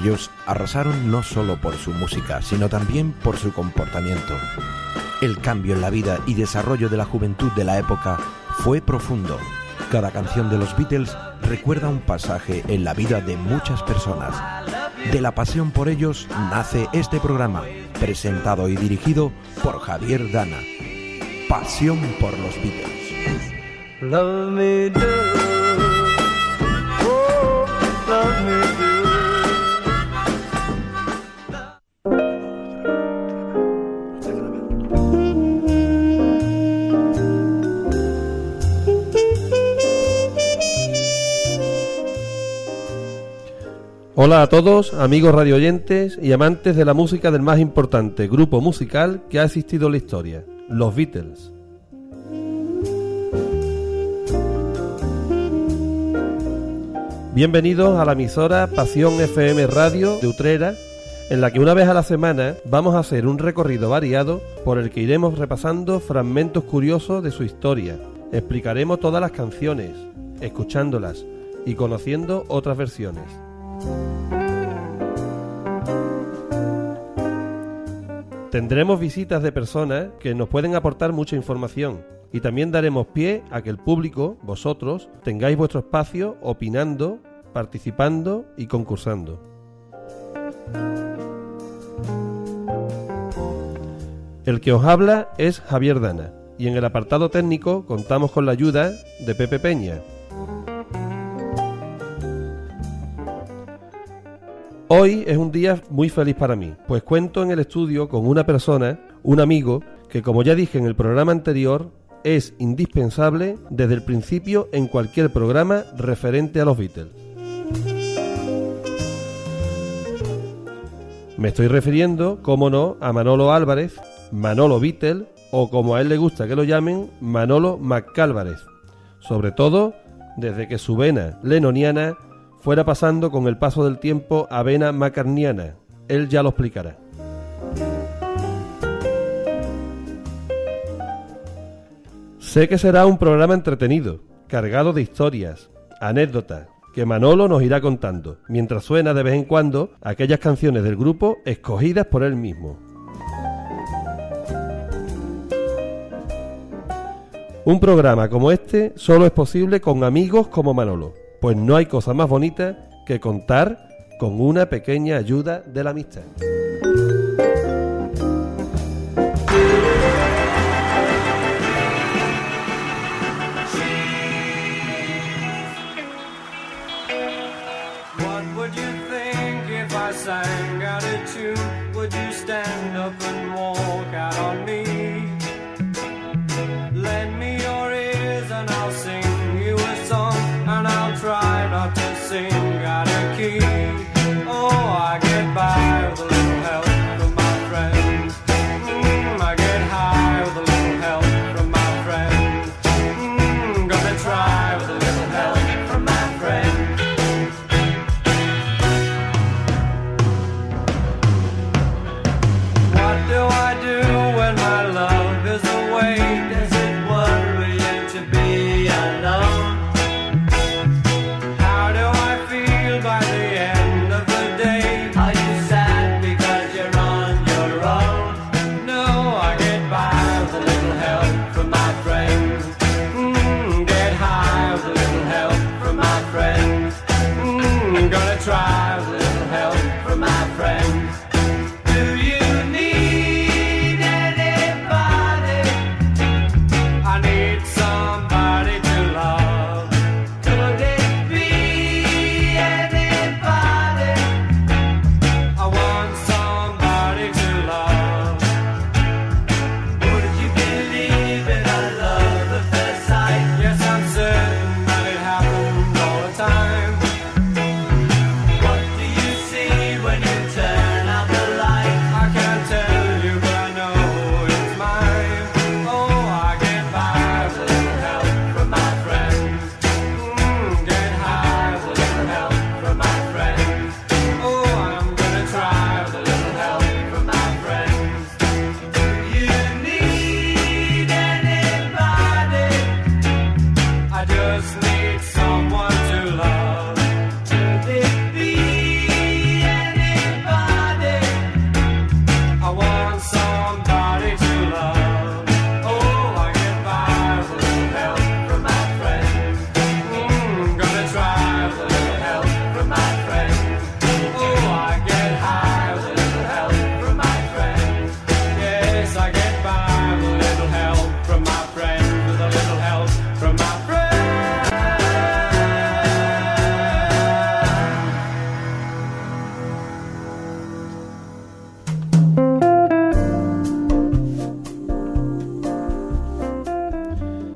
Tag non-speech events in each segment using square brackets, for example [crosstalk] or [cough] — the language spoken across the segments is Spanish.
Ellos arrasaron no solo por su música, sino también por su comportamiento. El cambio en la vida y desarrollo de la juventud de la época fue profundo. Cada canción de los Beatles recuerda un pasaje en la vida de muchas personas. De la pasión por ellos nace este programa, presentado y dirigido por Javier Dana. Pasión por los Beatles. Love me oh, love me Hola a todos, amigos radioyentes y amantes de la música del más importante grupo musical que ha existido en la historia, los Beatles. Bienvenidos a la emisora Pasión FM Radio de Utrera, en la que una vez a la semana vamos a hacer un recorrido variado por el que iremos repasando fragmentos curiosos de su historia. Explicaremos todas las canciones, escuchándolas y conociendo otras versiones. Tendremos visitas de personas que nos pueden aportar mucha información y también daremos pie a que el público, vosotros, tengáis vuestro espacio opinando, participando y concursando. El que os habla es Javier Dana y en el apartado técnico contamos con la ayuda de Pepe Peña. Hoy es un día muy feliz para mí, pues cuento en el estudio con una persona, un amigo, que como ya dije en el programa anterior, es indispensable desde el principio en cualquier programa referente a los Beatles. Me estoy refiriendo, como no, a Manolo Álvarez, Manolo Beatle, o como a él le gusta que lo llamen, Manolo McCálvarez. Sobre todo desde que su vena lenoniana fuera pasando con el paso del tiempo a vena macarniana. Él ya lo explicará. Sé que será un programa entretenido, cargado de historias, anécdotas, que Manolo nos irá contando, mientras suena de vez en cuando aquellas canciones del grupo escogidas por él mismo. Un programa como este solo es posible con amigos como Manolo pues no hay cosa más bonita que contar con una pequeña ayuda de la amistad. by the end.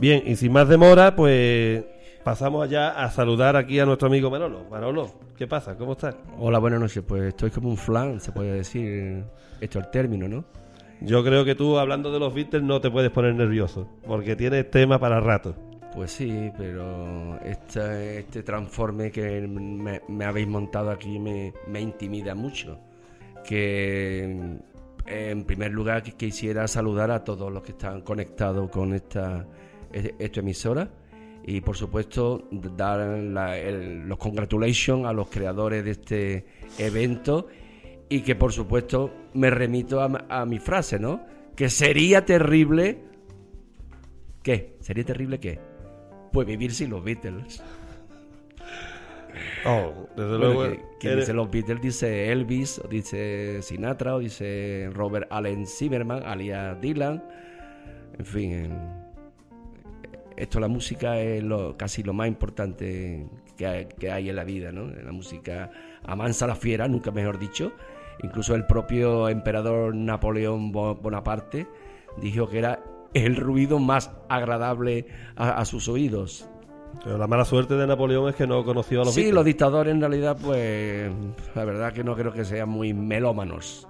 Bien, y sin más demora, pues pasamos allá a saludar aquí a nuestro amigo Manolo. Manolo, ¿qué pasa? ¿Cómo estás? Hola, buenas noches. Pues estoy como un flan, se puede decir. Esto es el término, ¿no? Yo creo que tú, hablando de los Beatles, no te puedes poner nervioso, porque tienes tema para rato. Pues sí, pero este, este transforme que me, habéis montado aquí me, intimida mucho. Que en primer lugar quisiera saludar a todos los que están conectados con esta, esta emisora y por supuesto dar los congratulations a los creadores de este evento y que por supuesto me remito a, a mi frase, ¿no? Que sería terrible... ¿Qué? ¿Sería terrible qué? puede vivir sin los Beatles. [laughs] Oh, desde luego. Que, dice los Beatles dice Elvis, o dice Sinatra, o dice Robert Allen Zimmerman, alias Dylan. En fin, esto la música es lo, casi lo más importante que hay, que hay en la vida, ¿no? La música amansa la fiera, nunca mejor dicho. Incluso el propio emperador Napoleón Bonaparte dijo que era el ruido más agradable a, sus oídos. Pero la mala suerte de Napoleón es que no conoció a los Sí, los dictadores en realidad, pues la verdad que no creo que sean muy melómanos.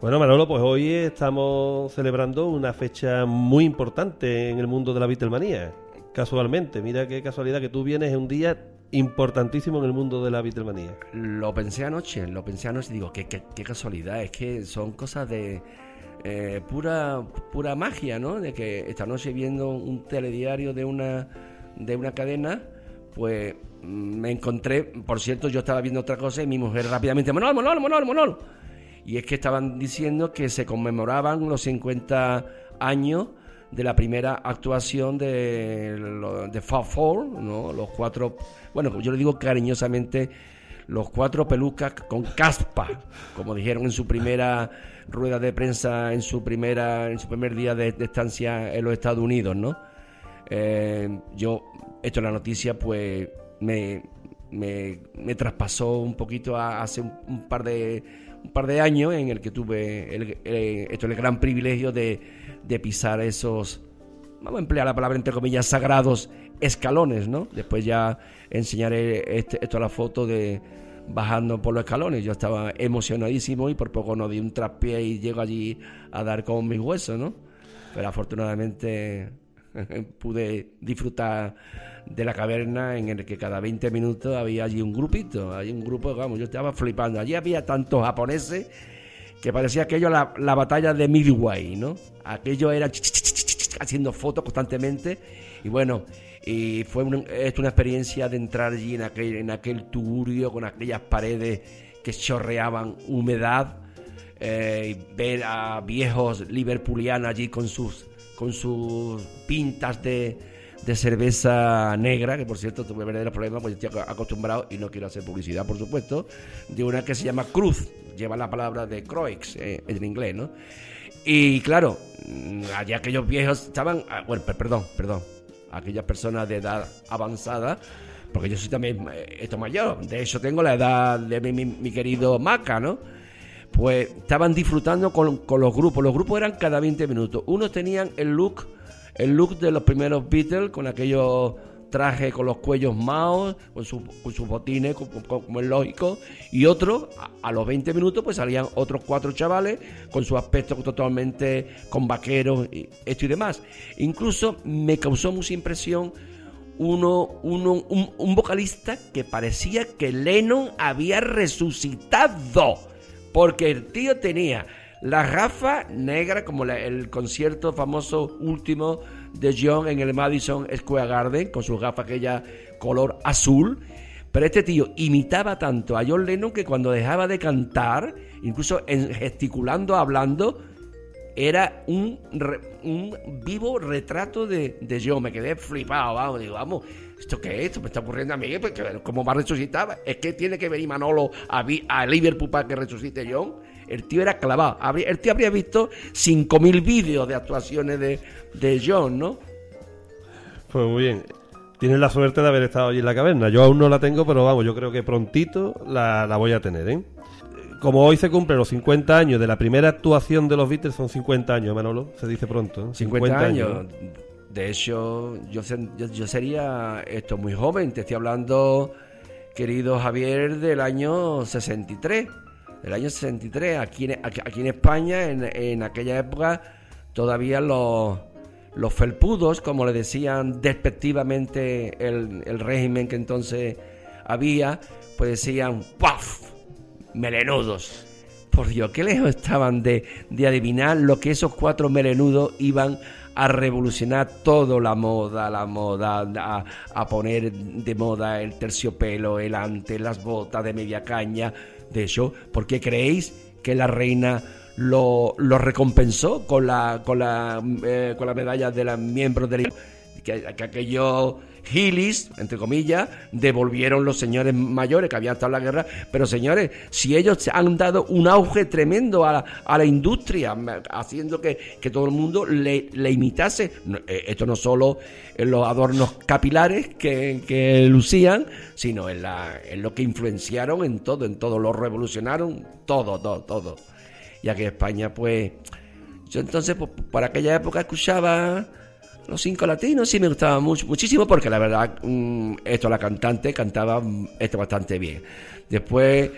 Bueno, Manolo, pues hoy estamos celebrando una fecha muy importante en el mundo de la Beatlemanía. Casualmente, mira qué casualidad que tú vienes en un día importantísimo en el mundo de la Beatlemanía. Lo pensé anoche, lo pensé anoche y digo, qué, qué casualidad, es que son cosas de eh, pura, pura magia, ¿no? De que esta noche viendo un telediario de una, de una cadena, pues mm, me encontré, por cierto, yo estaba viendo otra cosa y mi mujer rápidamente, Monol, Monol, Monol, Monol. Y es que estaban diciendo que se conmemoraban los 50 años de la primera actuación de, de Fab Four, ¿no? Los cuatro, bueno, yo le digo cariñosamente, los cuatro pelucas con caspa, como dijeron en su primera rueda de prensa en su primera en su primer día de, estancia en los Estados Unidos, ¿no? Eh, yo, esto en la noticia, pues me, me, traspasó un poquito hace un, par de un par de años en el que tuve el, esto el gran privilegio de, de pisar esos vamos a emplear la palabra entre comillas sagrados escalones, ¿no? Después ya enseñaré este, esto a la foto de bajando por los escalones. Yo estaba emocionadísimo y por poco no di un traspié y llego allí a dar con mis huesos, ¿no? Pero afortunadamente [laughs] pude disfrutar de la caverna en el que cada 20 minutos había allí un grupito, hay un grupo, vamos, yo estaba flipando. Allí había tantos japoneses que parecía aquello la, la batalla de Midway, ¿no? Aquello era haciendo fotos constantemente y bueno, y fue una, una experiencia de entrar allí en aquel, en aquel tugurio con aquellas paredes que chorreaban humedad, eh, ver a viejos liverpulianos allí con sus, con sus pintas de, de cerveza negra, que por cierto tuve verdaderos problemas, porque estoy acostumbrado, y no quiero hacer publicidad, por supuesto, de una que se llama Cruz, lleva la palabra de Croix eh, en inglés, ¿no? Y claro, mm, allá aquellos viejos estaban, ah, bueno, perdón, perdón, aquellas personas de edad avanzada, porque yo soy también eh, esto mayor, de hecho tengo la edad de mi, querido Maca, ¿no? Pues estaban disfrutando con, con, los grupos, los grupos eran cada 20 minutos, unos tenían el look, el look de los primeros Beatles, con aquellos traje con los cuellos maos, con, con sus botines, como, es lógico, y otro, a, los 20 minutos, pues salían otros cuatro chavales con su aspecto totalmente con vaqueros, y esto y demás. Incluso me causó mucha impresión uno, uno un, un vocalista que parecía que Lennon había resucitado, porque el tío tenía la gafa negra, como el concierto famoso último de John en el Madison Square Garden con sus gafas aquella color azul. Pero este tío imitaba tanto a John Lennon que cuando dejaba de cantar, incluso en gesticulando, hablando, era un, un vivo retrato de, de, John. Me quedé flipado, vamos, digo, vamos, ¿esto qué es? Esto me está ocurriendo a mí, pues, ¿cómo va a resucitar? Es que tiene que venir Manolo a, a Liverpool para que resucite John. El tío era clavado. El tío habría visto 5.000 vídeos de actuaciones de, de John, ¿no? Pues muy bien. Tienes la suerte de haber estado allí en la caverna. Yo aún no la tengo, pero vamos, yo creo que prontito la, la voy a tener, ¿eh? Como hoy se cumplen los 50 años de la primera actuación de los Beatles, son 50 años, Manolo, se dice pronto. 50, años. De hecho, yo, yo, sería esto muy joven, te estoy hablando, querido Javier, del año 63. Del año 63, aquí en, aquí en España, en, en aquella época, todavía los, los felpudos, como le decían despectivamente el, el régimen que entonces había, pues decían ¡paf! melenudos. Por Dios, qué lejos estaban de, de adivinar lo que esos cuatro melenudos iban a revolucionar todo la moda, la moda, a, poner de moda el terciopelo, el ante, las botas de media caña. De hecho, ¿por qué creéis que la reina lo, lo recompensó con la, con la, eh, con la medalla de los miembros del que, que aquello Gilis, entre comillas, devolvieron los señores mayores que habían estado en la guerra. Pero señores, si ellos han dado un auge tremendo a la, industria, haciendo que, todo el mundo le, imitase, eh, esto no solo en los adornos capilares que, lucían, sino en, la, en lo que influenciaron en todo, en todo, lo revolucionaron, todo, todo, todo. Y aquí en España, pues, yo entonces, pues, por aquella época escuchaba los cinco latinos sí me gustaba mucho, muchísimo porque la verdad, mm, esto la cantante cantaba mm, esto bastante bien. Después,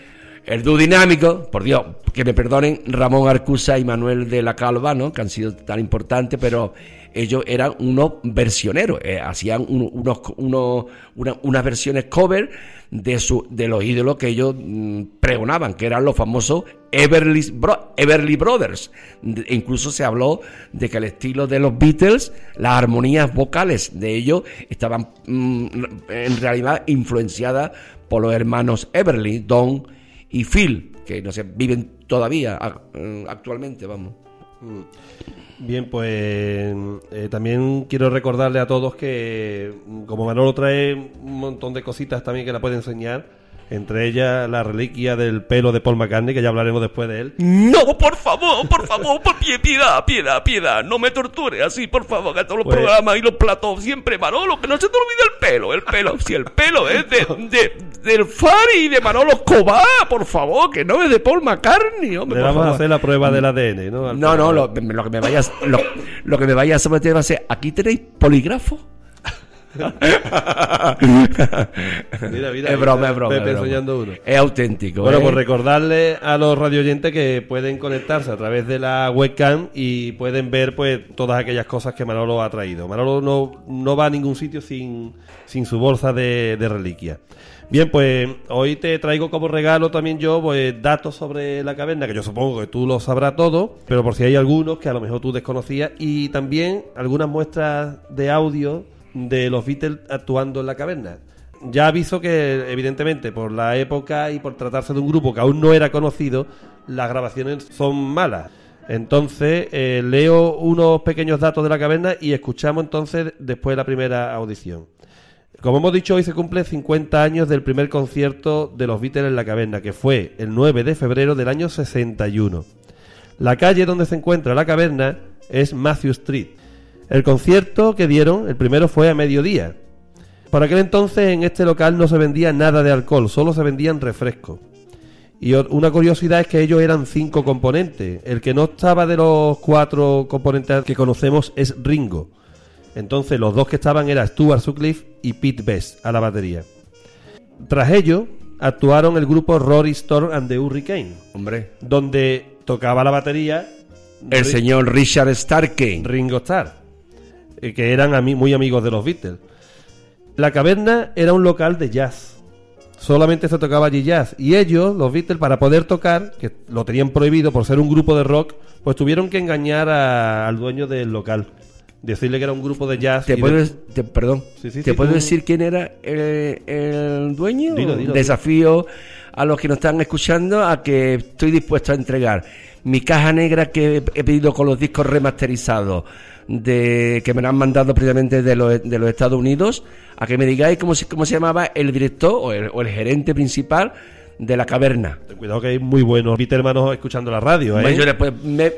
el dúo dinámico, por Dios, que me perdonen Ramón Arcusa y Manuel de la Calva, ¿no? que han sido tan importantes, pero ellos eran unos versioneros, eh, hacían unos, unos, unas versiones cover de, su, de los ídolos que ellos mm, pregonaban, que eran los famosos Everly, Brothers. incluso se habló de que el estilo de los Beatles, las armonías vocales de ellos estaban mm, en realidad influenciadas por los hermanos Everly, Don y Phil, que no sé, viven todavía mm, actualmente, vamos. Bien, pues eh, también quiero recordarle a todos que como Manolo trae un montón de cositas también que la puede enseñar, entre ellas la reliquia del pelo de Paul McCartney, que ya hablaremos después de él. No, por favor, por favor, por pie, piedad, piedad, piedad. No me torture así, por favor, que todos los pues- programas y los platos siempre, Manolo, que no se te olvide el pelo. El pelo, [laughs] si el pelo es de, de del Fari y de Manolo Cobá, por favor, que no es de Paul McCartney. Hombre, Le vamos a hacer la prueba del ADN, ¿no? no, no, lo, que me vayas, lo, lo que me vayas a someter va a ser, ¿aquí tenéis polígrafo? Mira, mira, es broma, es broma. Es auténtico. Bueno, pues recordarle a los radioyentes que pueden conectarse a través de la webcam y pueden ver pues todas aquellas cosas que Manolo ha traído. Manolo no, no va a ningún sitio sin, sin su bolsa de, de reliquia. Bien, pues hoy te traigo como regalo también yo pues, datos sobre la caverna, que yo supongo que tú lo sabrás todo, pero por si hay algunos que a lo mejor tú desconocías, y también algunas muestras de audio de los Beatles actuando en la caverna. Ya aviso que, evidentemente, por la época y por tratarse de un grupo que aún no era conocido, las grabaciones son malas. Entonces, eh, leo unos pequeños datos de la caverna y escuchamos entonces después la primera audición. Como hemos dicho, hoy se cumple 50 años del primer concierto de los Beatles en la caverna, que fue el 9 de febrero del año 61. La calle donde se encuentra la caverna es Matthew Street el concierto que dieron, el primero fue a mediodía. Por aquel entonces en este local no se vendía nada de alcohol, solo se vendían refrescos. Y una curiosidad es que ellos eran cinco componentes. El que no estaba de los cuatro componentes que conocemos es Ringo. Entonces los dos que estaban eran Stuart Sutcliffe y Pete Best a la batería. Tras ello actuaron el grupo Rory Storm and the Hurricane. Hombre. Donde tocaba la batería el señor Richard Starkey. Ringo Starr. Eh, que eran muy amigos de los Beatles. La caverna era un local de jazz. Solamente se tocaba allí jazz. Y ellos, los Beatles, para poder tocar, que lo tenían prohibido por ser un grupo de rock, pues tuvieron que engañar al dueño del local. Decirle que era un grupo de jazz. ¿Te puedes, perdón, ¿te puedo decir quién era el, dueño? Desafío a los que nos están escuchando a que estoy dispuesto a entregar mi caja negra que he pedido con los discos remasterizados de que me han mandado precisamente de los, de los Estados Unidos, a que me digáis cómo se, cómo se llamaba el director o el, gerente principal de la caverna. cuidado que hay muy buenos hermanos escuchando la radio, ¿eh? yo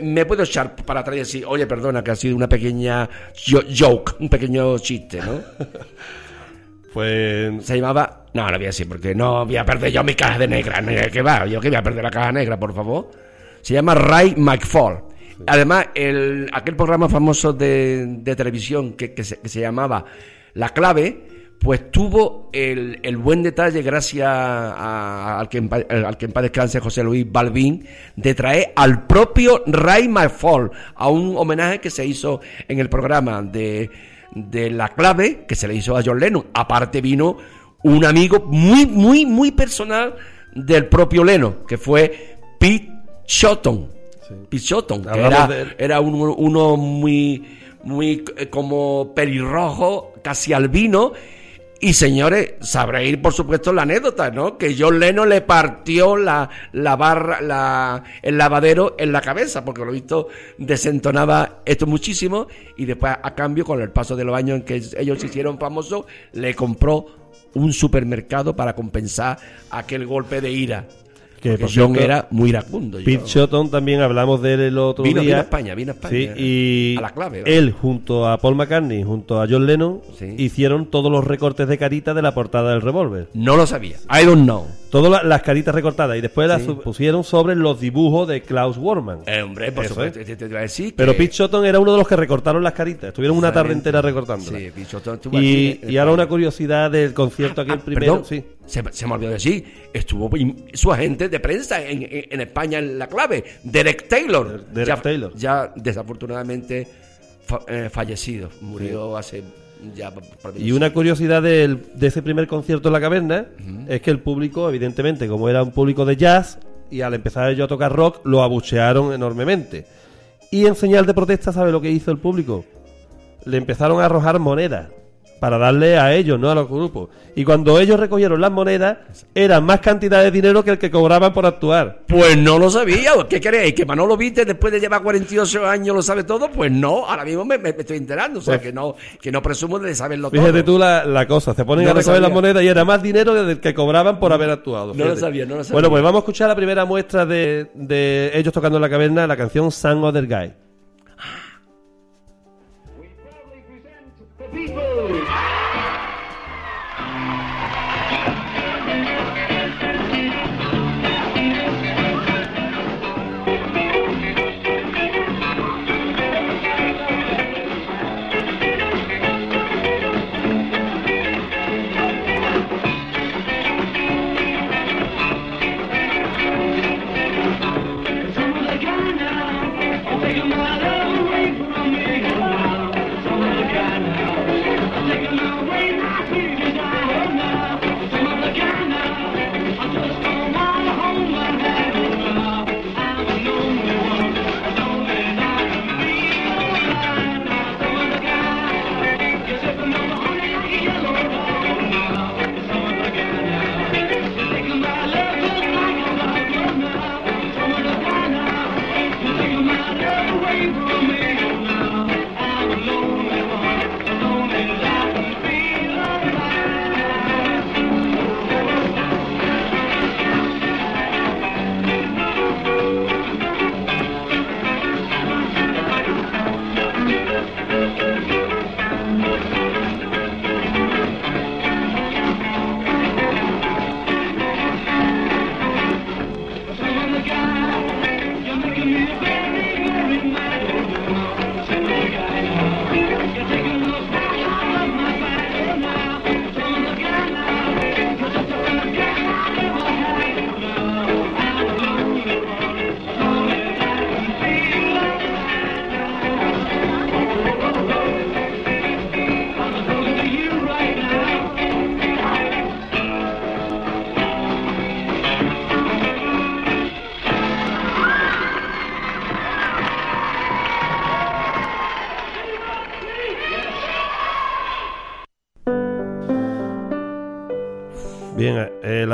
me, puedo echar para atrás y decir, oye, perdona, que ha sido una pequeña joke, un pequeño chiste, ¿no? [laughs] pues... Se llamaba... No, no voy a decir, porque no voy a perder yo mi caja de negra. ¿Qué va? ¿Yo qué voy a perder la caja negra, por favor? Se llama Ray McFall Además, el, aquel programa famoso de, televisión que, se, que se llamaba La Clave, pues tuvo el, el buen detalle, gracias a- al, que en, paz descanse José Luis Balbín, de traer al propio Ray McFall a un homenaje que se hizo en el programa de, de La Clave, que se le hizo a John Lennon. Aparte vino un amigo muy, muy, muy personal del propio Lennon, que fue Pete Shotton. Shotton, que era, de era uno, uno muy, muy eh, como pelirrojo, casi albino. Y señores, sabréis por supuesto la anécdota, ¿no? Que John Lennon le partió la, la barra, la, el lavadero en la cabeza, porque lo visto desentonaba esto muchísimo. Y después, a cambio, con el paso de los años en que ellos se hicieron famosos, le compró un supermercado para compensar aquel golpe de ira. Que, Porque John cierto, era muy iracundo. Pete Shotton también hablamos de él el otro Vino- día. vino a España, vino a España. Sí, y A la clave, ¿vale? él junto a Paul McCartney, junto a John Lennon, Sí. hicieron todos los recortes de carita de la portada del revólver. No lo sabía. I don't know. Todas la- las caritas recortadas y después las Sí. pusieron sobre los dibujos de Klaus Warman. Eh, hombre, por Eso supuesto, es. te, te- iba a decir Pero que- Pete Shotton era uno de los que recortaron las caritas. Estuvieron una tarde entera recortándolas. Sí, Pete Shotton estuvo y, aquí y ahora España. una curiosidad del concierto aquí Ah, el primero. perdón, Sí. se, se me olvidó decir, estuvo su agente de prensa en, en- en España en la clave, Derek Taylor. Derek ya, Taylor. Ya desafortunadamente fa- eh, fallecido, murió hace ya... Y una curiosidad del- de ese primer concierto en la caverna es que el público, evidentemente, como era un público de jazz, y al empezar yo a tocar rock, lo abuchearon enormemente. Y en señal de protesta, ¿sabe lo que hizo el público? Le empezaron a arrojar monedas para darle a ellos, no a los grupos. Y cuando ellos recogieron las monedas, eran más cantidad de dinero que el que cobraban por actuar. Pues no lo sabía, [laughs] ¿qué queréis? ¿Que Manolo Vite después de llevar 48 años lo sabe todo? Pues no, ahora mismo me, estoy enterando, o sea Pues- que no, que no presumo de saberlo Fíjate todo. tú la, la cosa, se ponen No a recoger las monedas y era más dinero del que cobraban por haber actuado. No lo fíjate. sabía, no lo sabía. Bueno, pues vamos a escuchar la primera muestra de, de ellos tocando en la caverna, la canción Sun Other Guy. Beatles.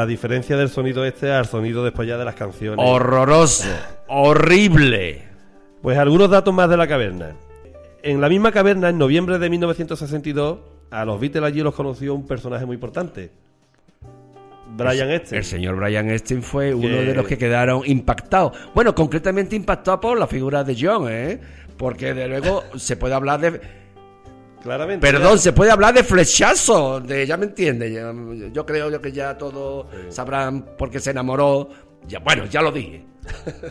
La diferencia del sonido este al sonido después ya de las canciones. Horroroso, horrible. Pues algunos datos más de la caverna. En la misma caverna, en noviembre de 1962, a los Beatles allí los conoció un personaje muy importante. Brian Epstein. El señor Brian Epstein fue uno Que- de los que quedaron impactados. Bueno, concretamente impactado por la figura de John, ¿eh? Porque de luego se puede hablar de... Claramente. Perdón, se puede hablar de flechazo, de, ya me entiende. ya- yo creo yo que ya todos sabrán por qué se enamoró. Ya, bueno, ya lo dije. [laughs]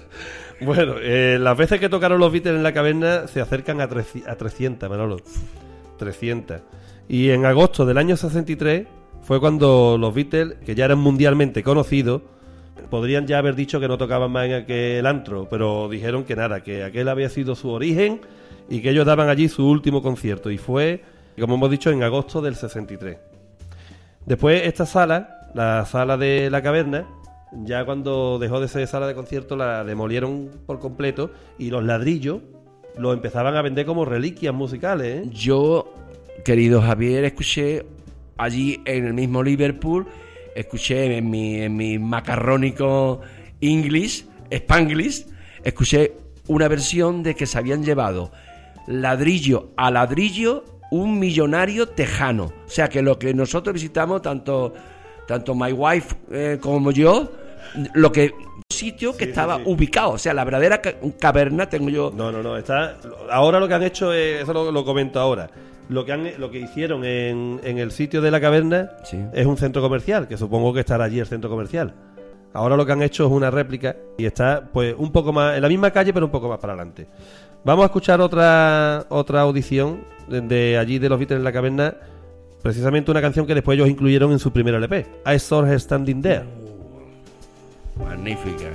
Bueno, eh, las veces que tocaron los Beatles en la caverna se acercan a, treci- a 300, Manolo. 300. Y en agosto del año 63 fue cuando los Beatles, que ya eran mundialmente conocidos, podrían ya haber dicho que no tocaban más en aquel antro, pero dijeron que nada, que aquel había sido su origen y que ellos daban allí su último concierto. Y fue, como hemos dicho, en agosto del 63. Después esta sala, la sala de la caverna, ya cuando dejó de ser sala de concierto la demolieron por completo y los ladrillos los empezaban a vender como reliquias musicales. ¿eh? Yo, querido Javier, escuché allí en el mismo Liverpool, escuché en mi, en mi macarrónico English, Spanglish, escuché una versión de que se habían llevado ladrillo a ladrillo un millonario tejano. O sea que lo que nosotros visitamos, tanto, tanto my wife eh, como yo, lo que sitio que Sí, estaba sí. ubicado, o sea, la verdadera ca- caverna tengo yo No, no, no. Está, ahora lo que han hecho es, eso lo, lo comento ahora. Lo que, han, lo que hicieron en, en el sitio de la caverna es un centro comercial, que supongo que estará allí el centro comercial. Ahora lo que han hecho es una réplica y está pues un poco más en la misma calle pero un poco más para adelante. Vamos a escuchar otra otra audición de, de allí de los Beatles en la caverna, precisamente una canción que después ellos incluyeron en su primer LP, I Saw Her Standing There. magnífica.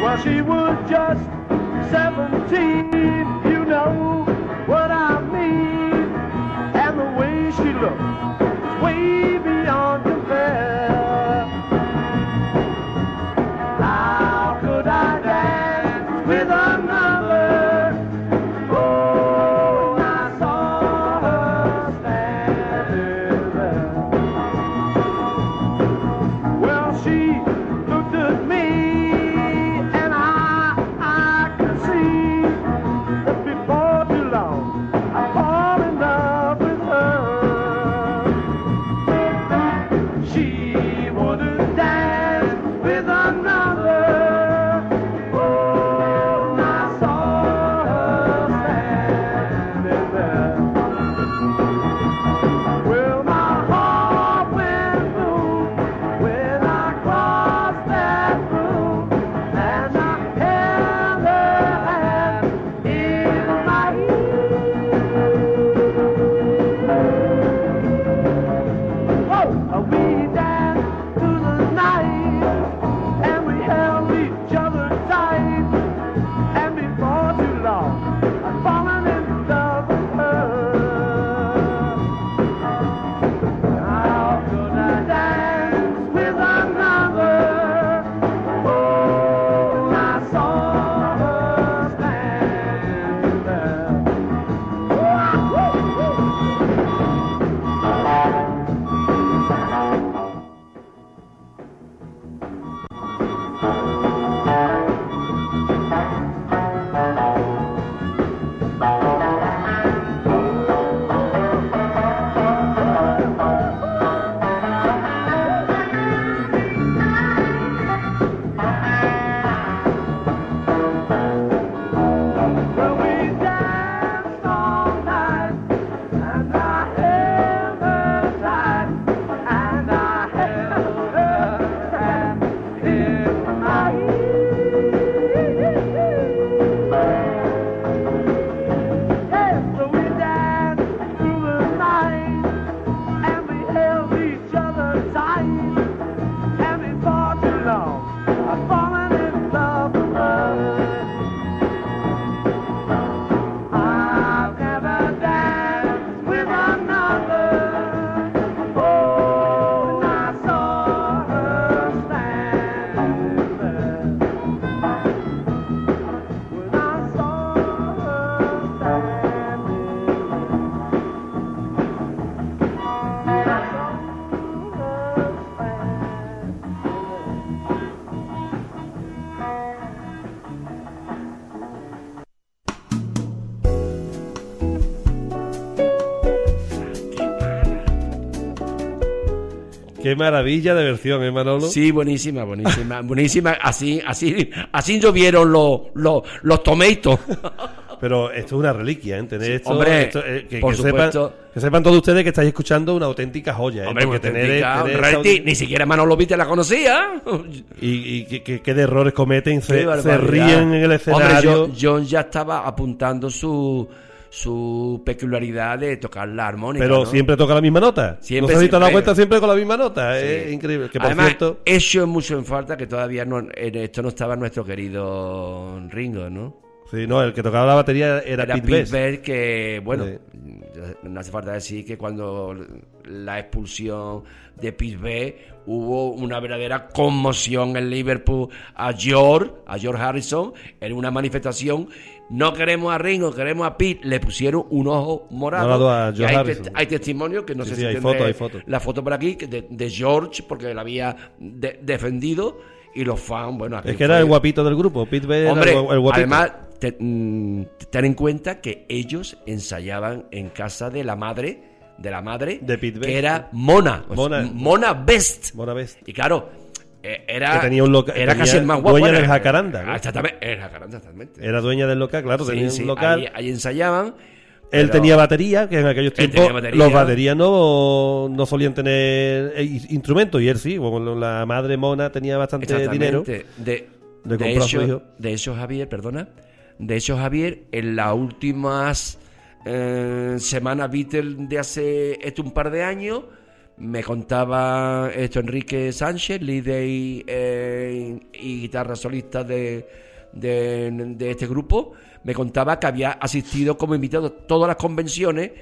Well, she was just 17, you know what I mean. And the way she looked way Qué maravilla de versión, ¿eh, Manolo? Sí, buenísima, buenísima, [laughs] buenísima. Así, así, así llovieron los, los, los tomatoes. Pero esto es una reliquia, ¿eh? Tener esto, hombre, esto, eh, que, por que sepan, que sepan todos ustedes que estáis escuchando una auténtica joya, ¿eh? Hombre, Porque tener, auténtica tener ni siquiera Manolo Vite la conocía. y, y que de errores cometen, Qué se, se ríen en el escenario. Hombre, John, John ya estaba apuntando su, su peculiaridad de tocar la armónica. pero ¿no? siempre toca la misma nota. Siempre, no dado siempre. cuenta siempre con la misma nota. Sí. Es increíble. Que por Además, cierto, eso es mucho en falta que todavía no, en esto no estaba nuestro querido Ringo, ¿no? sí, no, el que tocaba la batería era, Era Pete Pete Best. Best que, bueno, Sí. no hace falta decir que cuando la expulsión de Pete Best hubo una verdadera conmoción en Liverpool a George, a George Harrison, en una manifestación. No queremos a Ringo, queremos a Pete. Le pusieron un ojo morado. A Y hay, te- hay testimonios que no Sí, sé sí, si hay foto, hay foto. la foto por aquí de, de George, porque la había de- defendido. Y los fans, bueno, aquí Es que era el guapito del grupo. Pete Best Hombre, era el, gu- el guapito. además, te- mm, ten en cuenta que ellos ensayaban en casa de la madre, de la madre, De Pete Best. que era Mona, o sea, Mona. Mona Best. Mona Best. Y claro, era, Que tenía un loca- era tenía casi el más guapo. dueña era- del Jacaranda, ¿no? Ah, Exactamente, el Jacaranda, exactamente. Era dueña del local, claro, Sí, tenía sí, un local. Ahí, ahí ensayaban. Él pero- tenía batería, que en aquellos tiempos batería. los baterías no, no solían tener eh, instrumentos, y él sí, como la madre mona tenía bastante dinero. De, de su hecho, hijo. de hecho, Javier, perdona. De hecho, Javier, en las últimas eh, semanas Beatles de hace esto un par de años, me contaba esto Enrique Sánchez, líder y, eh, guitarra solista de, de, este grupo, me contaba que había asistido como invitado a todas las convenciones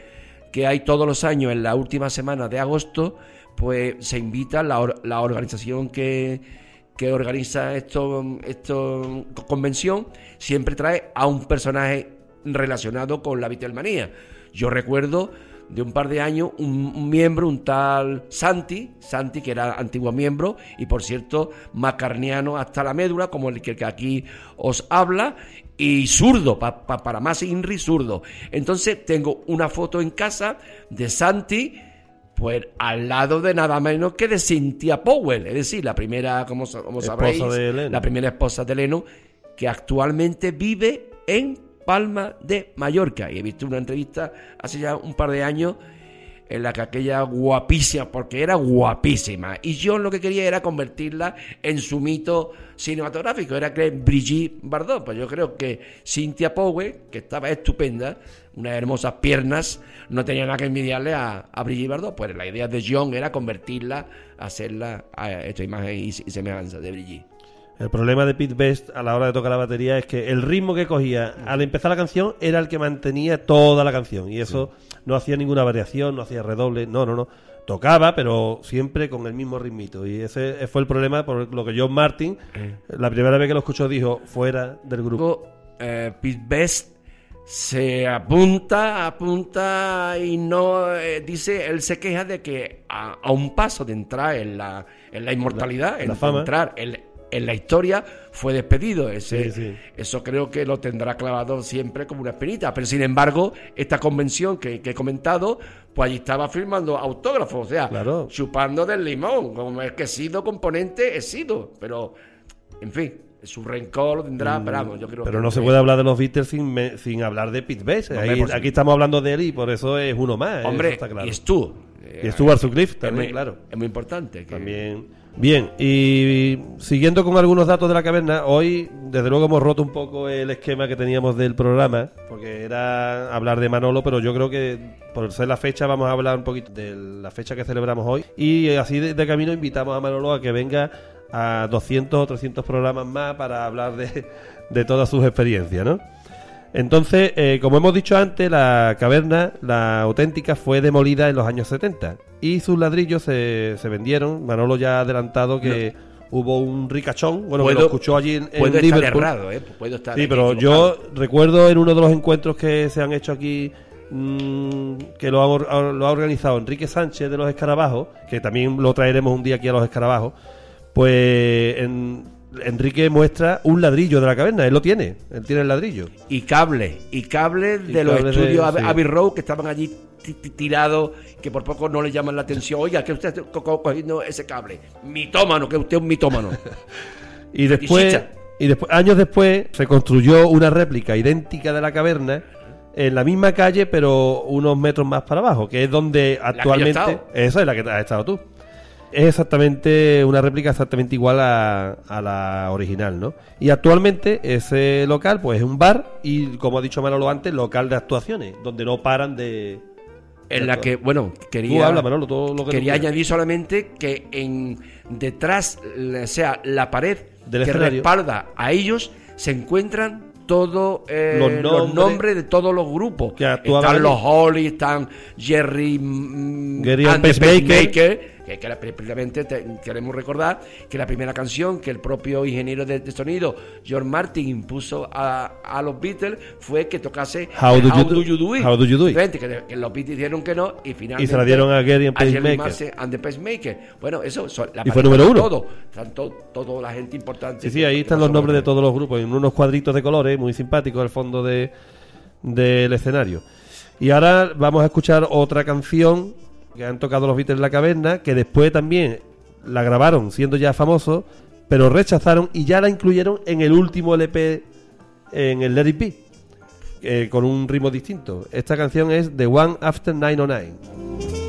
que hay todos los años en la última semana de agosto, pues se invita la, la organización que, que organiza esto, esto convención, siempre trae a un personaje relacionado con la Beatlemanía. Yo recuerdo de un par de años un, un miembro, un tal Santi, Santi que era antiguo miembro y por cierto macarniano hasta la médula, como el que, que aquí os habla, y zurdo, pa- pa- para más Inri zurdo. Entonces tengo una foto en casa de Santi, pues al lado de nada menos que de Cynthia Powell, es decir, la primera, como, sabréis, la primera esposa de Leno, que actualmente vive en Palma de Mallorca. Y he visto una entrevista hace ya un par de años en la que aquella guapísima, porque era guapísima, y yo lo que quería era convertirla en su mito cinematográfico, era que Brigitte Bardot, pues yo creo que Cynthia Powell, que estaba estupenda, unas hermosas piernas, no tenía nada que envidiarle a, a Brigitte Bardot, pues la idea de John era convertirla, hacerla a esta imagen y, y semejanza de Brigitte. El problema de Pete Best a la hora de tocar la batería es que el ritmo que cogía al empezar la canción era el que mantenía toda la canción. Y eso no hacía ninguna variación, no hacía redoble, no, no, no. Tocaba, pero siempre con el mismo ritmito. Y ese fue el problema por lo que John Martin, la primera vez que lo escuchó, dijo fuera del grupo. Eh, Pete Best se apunta, apunta y no eh, dice, él se queja de que a, a un paso de entrar en la, en la inmortalidad, en la fama. entrar en la historia, fue despedido. Ese, Sí, sí. Eso creo que lo tendrá clavado siempre como una espinita. Pero sin embargo, esta convención que, que he comentado, pues allí estaba firmando autógrafos, o sea, Claro. chupando del limón. Como es que he sido componente, he sido. Pero, en fin, su rencor lo tendrá, pero vamos, yo creo Pero que- no se puede hablar de los Beatles sin, me- sin hablar de Pete Best. Ahí- aquí estamos hablando de él y por eso es uno más. Hombre, está claro. y Stu. Y Stuart Sutcliffe Es también, muy- claro. Es muy importante. que- También. Bien, y siguiendo con algunos datos de la caverna, hoy desde luego hemos roto un poco el esquema que teníamos del programa, porque era hablar de Manolo, pero yo creo que por ser la fecha vamos a hablar un poquito de la fecha que celebramos hoy. Y así de, camino invitamos a Manolo a que venga a 200 o 300 programas más para hablar de, de todas sus experiencias, ¿no? Entonces, eh, como hemos dicho antes, la caverna, la auténtica, fue demolida en los años 70 y sus ladrillos se, se vendieron. Manolo ya ha adelantado que hubo un ricachón, bueno, que Puedo- lo escuchó allí en, en Puedo estar Liverpool. errado, ¿eh? Puedo estar Sí, pero yo recuerdo en uno de los encuentros que se han hecho aquí mm, que lo ha, lo ha organizado Enrique Sánchez de los Escarabajos, que también lo traeremos un día aquí a los Escarabajos, pues en- Enrique muestra un ladrillo de la caverna, él lo tiene, él tiene el ladrillo. y cables, y cables Y de los cables de- estudios Abbey- sí. Abbey Road que estaban allí ti- ti- tirados, que por poco no le llaman la atención. Oiga, que usted está co- co- cogiendo ese cable. Mitómano, que usted es un mitómano. [laughs] Y después, y después, años después, se construyó una réplica idéntica de la caverna en la misma calle, pero unos metros más para abajo, que es donde actualmente. Esa es la que has estado tú. Es exactamente una réplica exactamente igual a, a la original, ¿no? Y actualmente ese local, pues es un bar y, como ha dicho Manolo antes, local de actuaciones, donde no paran de. en la que, bueno, Tú quería, habla, Manolo, todo lo que tú quería añadir solamente que en detrás, o sea, la pared Del que escenario. respalda a ellos, se encuentran todos eh, Los los, nombres de todos los grupos. que están los Holly, están Jerry, mm, Gary Pacemaker. Pacemaker, que, que la- precisamente te- queremos recordar que la primera canción que el propio ingeniero de, de sonido, George Martin, impuso a, a los Beatles fue que tocase How Do You Do- It. How Do You Do It. Que, que los Beatles dijeron que no y finalmente Y se la dieron a Gary and and the Pacemaker. Bueno, eso son la Y fue número de uno. Todo, están to- toda la gente importante. Sí, sí, ahí están los nombres de todos los grupos, en unos cuadritos de colores muy simpáticos al fondo de, del escenario. Y ahora vamos a escuchar otra canción que han tocado los Beatles en la caverna, que después también la grabaron siendo ya famosos, pero rechazaron y ya la incluyeron en el último LP, en el Let It Be, eh, con un ritmo distinto. Esta canción es The One After 909.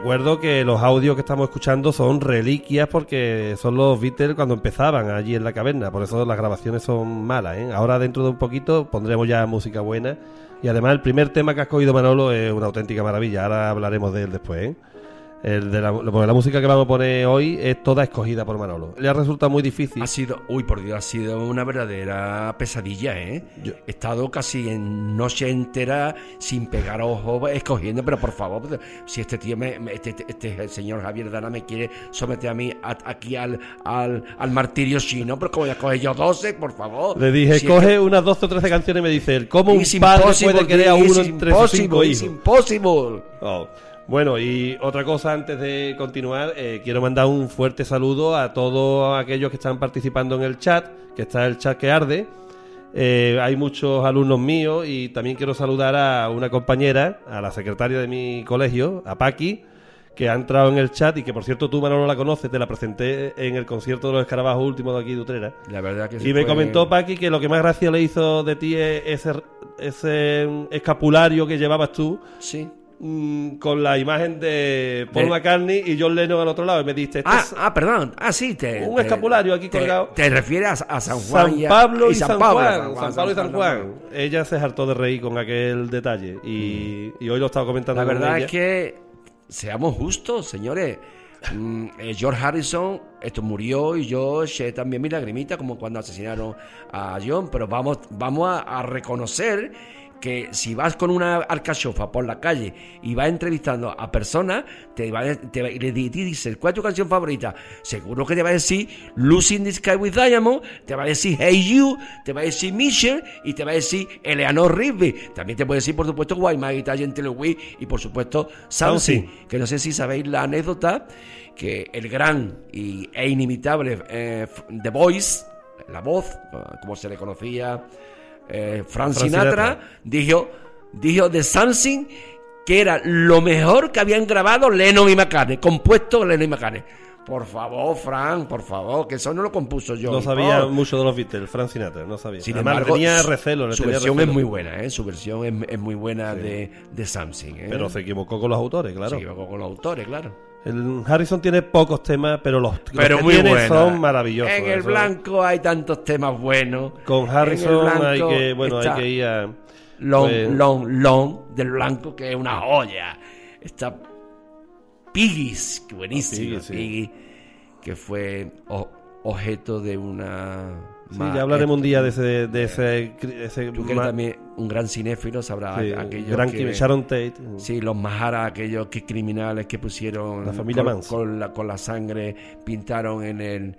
Recuerdo que los audios que estamos escuchando son reliquias porque son los Beatles cuando empezaban allí en la caverna, por eso las grabaciones son malas. ¿eh? Ahora dentro de un poquito pondremos ya música buena y además el primer tema que has cogido Manolo es una auténtica maravilla, ahora hablaremos de él después. ¿eh? El de la, porque la música que vamos a poner hoy es toda escogida por Manolo. Le ha resultado muy difícil. Ha sido, uy, por Dios, ha sido una verdadera pesadilla, ¿eh? Yo- He estado casi en noche entera sin pegar ojo escogiendo, pero por favor, si este tío, me, este, este, este señor Javier Dana me quiere someter a mí a- aquí al, al, al martirio chino, pero como voy a coger yo 12, por favor. Le dije, Si coge unas 12 o 13 canciones y me dice ¿cómo un padre puede querer a uno entre sus cinco impossible, it's hijos? impossible. Oh. Bueno, y otra cosa antes de continuar, eh, quiero mandar un fuerte saludo a todos aquellos que están participando en el chat, que está el chat que arde. Eh, hay muchos alumnos míos y también quiero saludar a una compañera, a la secretaria de mi colegio, a Paqui, que ha entrado en el chat y que por cierto tú Manolo la conoces, te la presenté en el concierto de los escarabajos último de aquí de Utrera. La verdad que Y sí me fue- comentó Paqui que lo que más gracia le hizo de ti es ese, ese escapulario que llevabas tú Sí. Mm, con la imagen de Paul De- McCartney y John Lennon al otro lado. Y me diste, Ah, es ah, perdón. Ah, sí. Te, Un te- escapulario aquí te- colgado. Te, refieres a, San Juan. San Pablo y, San, Pablo, Juan. San Pablo y San Juan. Ella se hartó de reír con aquel detalle. Y, y hoy lo estaba comentando La con verdad ella. es que, seamos justos, señores. Mm, eh, George Harrison, esto murió y yo eché también mi lagrimita, como cuando asesinaron a John, pero vamos, vamos a, a reconocer que si vas con una alcachofa por la calle y vas entrevistando a personas, te va, te va- y le di- te dice cuál es tu canción favorita, seguro que te va a decir Lucy in the Sky with Diamond, te va a decir Hey You, te va a decir Michelle y te va a decir Eleanor Rigby. También te puede decir, por supuesto, Why My Italian Wii y por supuesto Samsi. que no sé si sabéis la anécdota que el gran y, e inimitable eh, The Voice, la voz, como se le conocía, eh, Frank Frank Sinatra, Sinatra. dijo, dijo de Samsung que era lo mejor que habían grabado Lennon y McCartney, compuesto Lennon y McCartney. Por favor, Frank, por favor, que eso no lo compuso yo. No sabía mucho de los Beatles, Frank Sinatra, no sabía. Sin Además, embargo, tenía recelo. Le su tenía versión recelo. es muy buena, ¿eh? Su versión es, es muy buena de, de Samsung, ¿eh? Pero se equivocó con los autores, claro. Se equivocó con los autores, claro. El Harrison tiene pocos temas, pero los, los Pero que muy tiene buena. son maravillosos. En el blanco hay tantos temas buenos. Con Harrison hay que, bueno, hay que ir a... Long, pues- Long, Long del blanco, que es una joya. Está Piggies, que buenísimo. Piggy, sí. Piggy, que fue o- objeto de una. Sí, ya hablaremos un día de ese... De ese, ese Tú que también un gran cinéfilo, sabrás sí, aquellos gran que- Sharon Tate. Sí, los Mahara, aquellos que criminales que pusieron La familia con, Manson. con la, con la sangre, pintaron en el,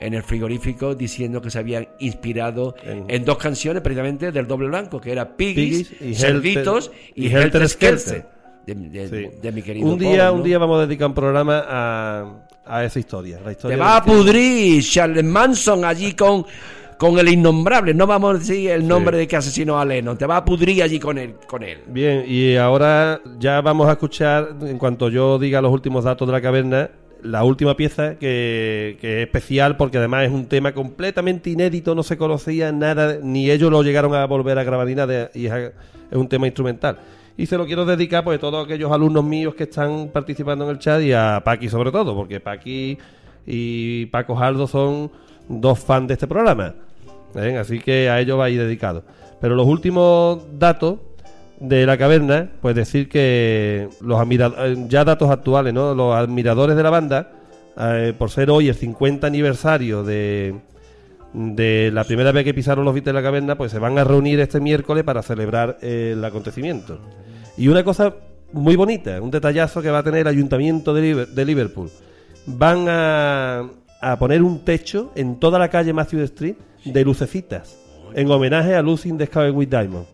en el frigorífico diciendo que se habían inspirado En- en, dos canciones precisamente del doble blanco, que era Piggies, Piggies y Cerditos y, y Helter Skelter. De, de- Sí. de mi querido Un día, Paul, un día vamos a dedicar un programa a, a esa historia. La Te va a pudrir Charles Manson allí con, con el innombrable. No vamos a decir el nombre de que asesinó a Lennon. Te va a pudrir allí con él. Con él. Bien, y ahora ya vamos a escuchar, en cuanto yo diga los últimos datos de la caverna, la última pieza que, que es especial porque además es un tema completamente inédito, no se conocía nada, ni ellos lo llegaron a volver a grabar ni nada, y es, es un tema instrumental. Y se lo quiero dedicar pues a todos aquellos alumnos míos que están participando en el chat y a Paqui sobre todo, porque Paqui y Paco Jaldo son dos fans de este programa. ¿eh? Así que a ellos va a dedicado. Pero los últimos datos de la caverna, pues decir que los admiradores, ya datos actuales, ¿no? Los admiradores de la banda, eh, por ser hoy el 50 aniversario de, de la primera vez que pisaron los Beatles en la caverna, pues se van a reunir este miércoles para celebrar eh, el acontecimiento. Y una cosa muy bonita, un detallazo que va a tener el Ayuntamiento de, de Liverpool. Van a, a poner un techo en toda la calle Matthew Street de lucecitas, en homenaje a Lucy in the with Diamond.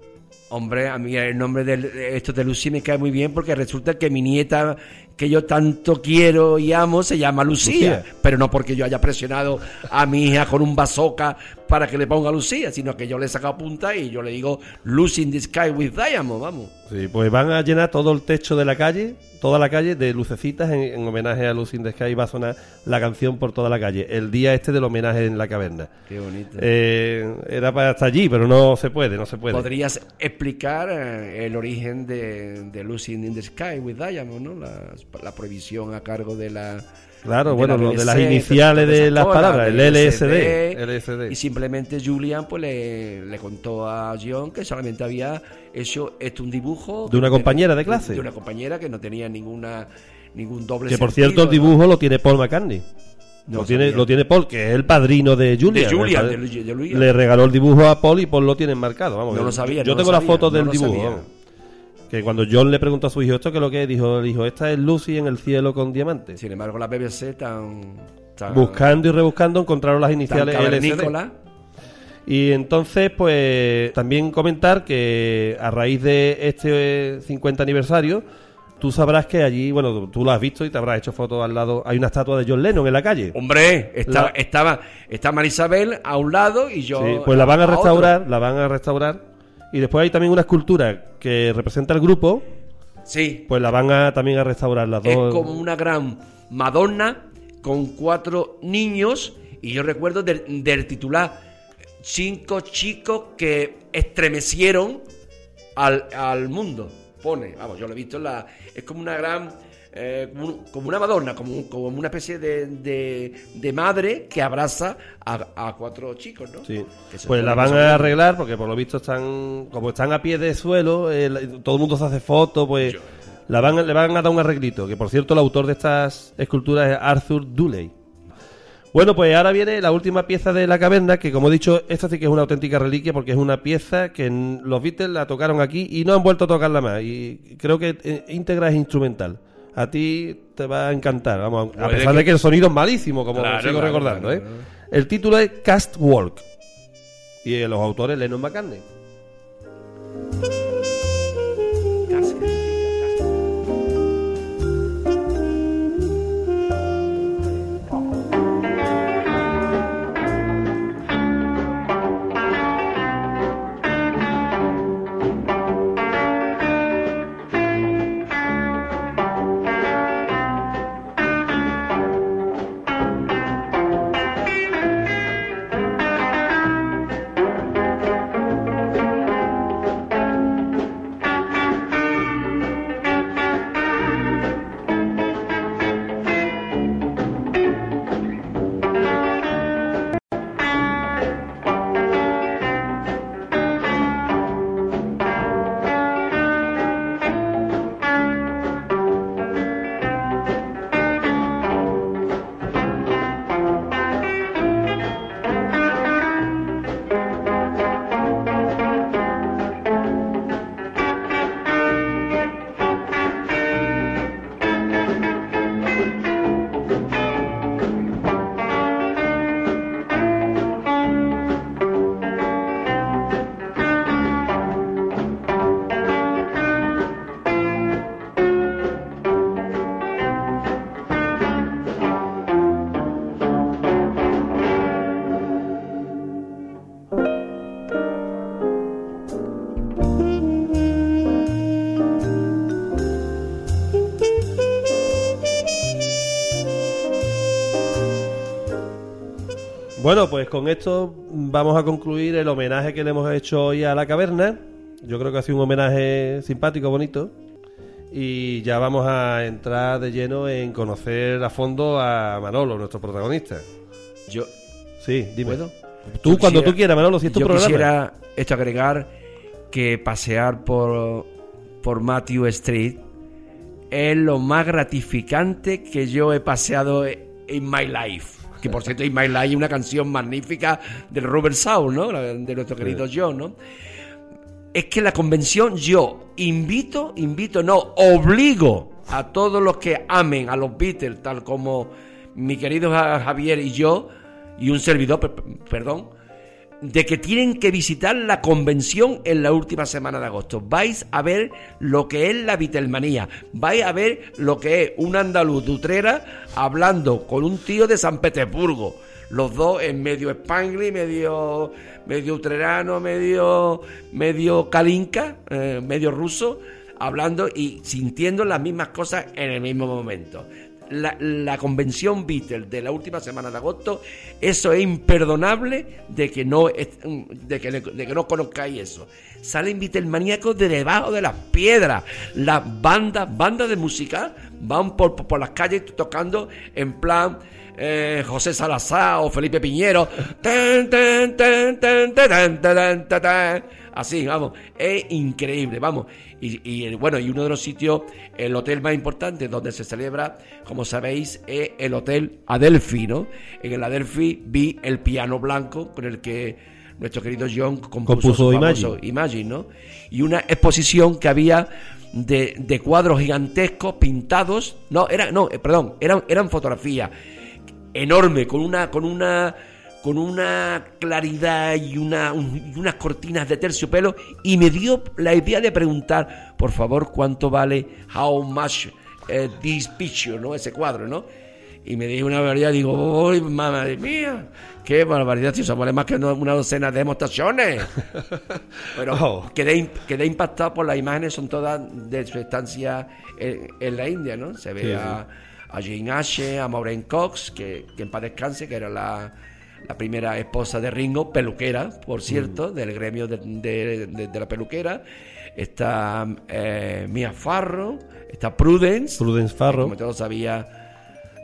Hombre, a mí el nombre de esto de Lucy me cae muy bien porque resulta que mi nieta, que yo tanto quiero y amo, se llama Lucía. Lucía. Pero no porque yo haya presionado a mi hija con un bazooka para que le ponga Lucía, sino que yo le he sacado punta y yo le digo Lucy in the Sky with Diamond, vamos. Sí, pues van a llenar todo el techo de la calle, toda la calle de lucecitas en, en homenaje a Lucy in the Sky y va a sonar la canción por toda la calle. El día este del homenaje en la caverna. Qué bonito. Eh, era para estar allí, pero no se puede, no se puede. ¿Podrías explicar eh, el origen de, de Lucy in the Sky with Diamond, ¿no? Las- la prohibición a cargo de la Claro, de bueno, la lo de las iniciales de las palabras, el LSD. LSD. Y simplemente Julian pues le, le contó a John que solamente había hecho esto un dibujo De una que- compañera de clase. De una compañera que no tenía ninguna ningún doble Que por sentido, cierto, el ¿no? dibujo lo tiene Paul McCartney. No lo, tiene, sabía. lo tiene Paul, que es el padrino de Julian. De Julian, de. Le regaló el dibujo a Paul y Paul lo tiene marcado. Vamos, No lo sabía, Yo no tengo las fotos no del dibujo. Que cuando John le preguntó a su hijo esto, que lo que dijo, dijo, esta es Lucy en el cielo con diamantes. Sin embargo, la BBC tan, tan Buscando y rebuscando encontraron las iniciales LSD. cavernícola. Y entonces, pues también comentar que a raíz de este eh, 50 aniversario, tú sabrás que allí, bueno, tú lo has visto y te habrás hecho fotos al lado. Hay una estatua de John Lennon en la calle. Hombre, estaba, La- estaba, está Marisabel a un lado y yo. Sí, pues la van a restaurar, la van a restaurar. Y después hay también una escultura que representa el grupo, Sí, pues la van a también a restaurar las es dos. como una gran Madonna con cuatro niños. Y yo recuerdo del, del titular: Cinco chicos que estremecieron al, al mundo. Pone, vamos, yo lo he visto en la. Es como una gran. Eh, como, un- como una Madonna, como, un- como una especie de, de, de madre que abraza a, a cuatro chicos, ¿no? Sí. Pues la van a arreglar porque por lo visto están, como están a pie de suelo, el- todo el mundo se hace fotos, pues la van, le van a dar un arreglito. Que por cierto el autor de estas esculturas es Arthur Dooley. Bueno, pues ahora viene la última pieza de la caverna, que como he dicho, esta sí que es una auténtica reliquia porque es una pieza que los Beatles la tocaron aquí y no han vuelto a tocarla más. Y creo que eh, íntegra es instrumental. A ti te va a encantar, vamos, a pesar de que- el sonido es malísimo, como Claro, sigo claro, recordando. claro, ¿eh? El título es Cast Walk. Y los autores Lennon McCartney. Bueno, pues con esto vamos a concluir el homenaje que le hemos hecho hoy a la caverna. Yo creo que ha sido un homenaje simpático, bonito. Y ya vamos a entrar de lleno en conocer a fondo a Manolo, nuestro protagonista. Yo, Sí, dime. ¿Puedo? Tú Yo cuando quisiera- tú quieras, Manolo, si es tu yo programa. quisiera esto agregar que pasear por, por Matthew Street es lo más gratificante que yo he paseado en My Life. Que por cierto, In My Life es una canción magnífica del Robert Shaw, ¿no? De nuestro querido John, ¿no? Es que la convención yo invito, invito, no, obligo a todos los que amen a los Beatles, tal como mi querido Ja- Javier y yo, y un servidor, per- perdón, de que tienen que visitar la convención en la última semana de agosto. Vais a ver lo que es la Beatlemanía. Vais a ver lo que es un andaluz de Utrera hablando con un tío de San Petersburgo. Los dos en medio spanglish, medio, medio utrerano, medio, medio kalinka, eh, medio ruso, hablando y sintiendo las mismas cosas en el mismo momento la, convención Beatles de la última semana de agosto, eso es imperdonable de que no, es- de que, de que no conozcáis eso. Salen Beatlemaníacos de debajo de las piedras, las bandas, bandas de música, van por, por las calles tocando en plan eh, José Salazar o Felipe Piñero. Así, vamos, es increíble, vamos. Y, eh, bueno, y uno de los sitios, el hotel más importante donde se celebra, como sabéis, es el Hotel Adelphi, ¿no? En el Adelphi vi el piano blanco con el que nuestro querido John compuso, compuso Imagine. Imagine, ¿no? Y una exposición que había de, de, cuadros gigantescos pintados, no, era, no, eh, perdón, eran, eran fotografías enorme, con una, con una, con una claridad y, una, un- y unas cortinas de terciopelo, y me dio la idea de preguntar, por favor, cuánto vale How much eh, this picture, ¿no? Ese cuadro, ¿no? Y me dijo una barbaridad, digo, ¡ay, madre mía! ¡Qué barbaridad! Si eso vale más que una docena de demostraciones. [laughs] Pero Oh. quedé, quedé impactado por las imágenes, son todas de su estancia en, en la India, ¿no? Se ve Sí, a, a Jane Ashe, a Maureen Cox, que, que en paz descanse, que era la, la primera esposa de Ringo, peluquera, por cierto, del gremio de, de- de- de la peluquera. Está eh, Mia Farro, está Prudence, Prudence Farrow. como todos sabía,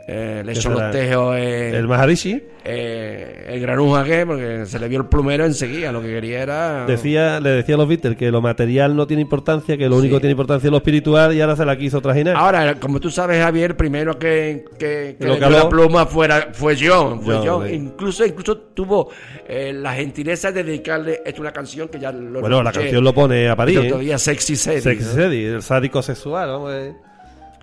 eh, le echó los tejos en- El Maharishi eh, el granuja que, porque se le vio el plumero enseguida, lo que quería era... decía, le decía a los Beatles que lo material no tiene importancia, que lo Sí. único que tiene importancia es lo espiritual y ahora se la quiso trajinar. Ahora, como tú sabes, Javier, primero que, que, que Lo que dio la habló- pluma fuera, fue John. Fue John, John. Incluso, incluso tuvo eh, la gentileza de dedicarle esto una canción que ya lo bueno, la canción lo pone a el París. otro ¿eh? día, Sexy Sadie, Sexy ¿no? Sadie, el sádico sexual. vamos, eh.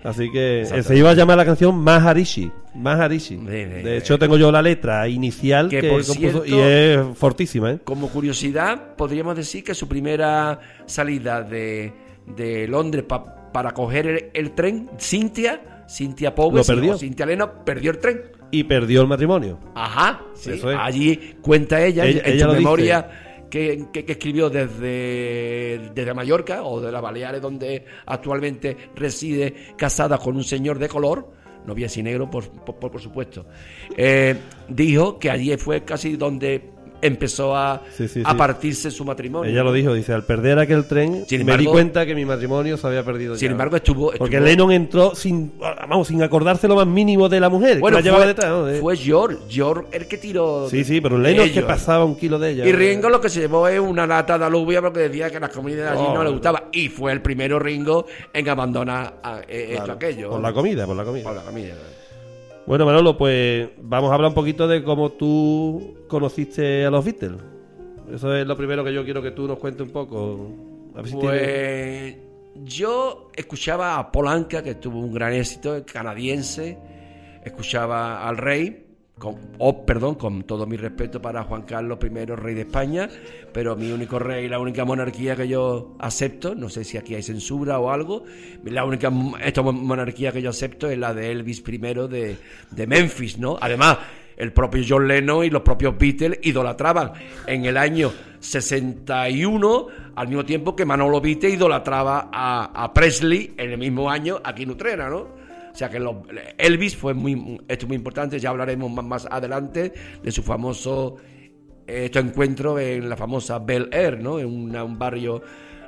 Así que eh, se iba a llamar la canción Maharishi. Maharishi. De hecho, tengo yo la letra inicial Que, que, por compuso cierto- y es fortísima. ¿eh? Como curiosidad, podríamos decir que su primera salida de, de Londres pa- para coger el, el tren, Cintia, Cintia o Cintia Leno, perdió el tren. Y perdió el matrimonio. Ajá, sí. Eso es. allí cuenta ella, Ella- en ella su lo memoria que, escribió desde, desde Mallorca o de las Baleares, donde actualmente reside casada con un señor de color, no así negro, por, por, por supuesto. Eh, dijo que allí fue casi donde empezó a, Sí, sí, a partirse su matrimonio. Ella lo dijo, dice, al perder aquel tren Sin me di cuenta que mi matrimonio se había perdido. Sin ya. embargo, estuvo. Porque Lennon entró sin, vamos, sin acordarse lo más mínimo de la mujer. Bueno, que la fue, detrás. ¿no? Fue George, George el que tiró. Sí, sí, pero Lennon que pasaba un kilo de ella. Y Ringo lo que se llevó es una lata de alubia porque decía que las comidas allí no le gustaba. Y fue el primero Ringo en abandonar a- eh, esto aquello. Por la comida, por la comida. Por la comida. Bueno, Manolo, pues vamos a hablar un poquito de cómo tú conociste a los Beatles. Eso es lo primero que yo quiero que tú nos cuentes un poco. A ver si tienes- Pues yo escuchaba a Polanca, que tuvo un gran éxito, canadiense. Escuchaba al rey, oh, perdón, con todo mi respeto para Juan Carlos I, rey de España, pero mi único rey, la única monarquía que yo acepto, no sé si aquí hay censura o algo, la única esta mon- monarquía que yo acepto es la de Elvis I de, de Memphis, ¿no? Además, el propio John Lennon y los propios Beatles idolatraban en el año 61, al mismo tiempo que Manolo Vite idolatraba a, a Presley en el mismo año aquí en Utrera, ¿no? O sea que Elvis fue muy, esto es muy importante, ya hablaremos más, más adelante de su famoso eh, este encuentro en la famosa Bel Air, ¿no? En un barrio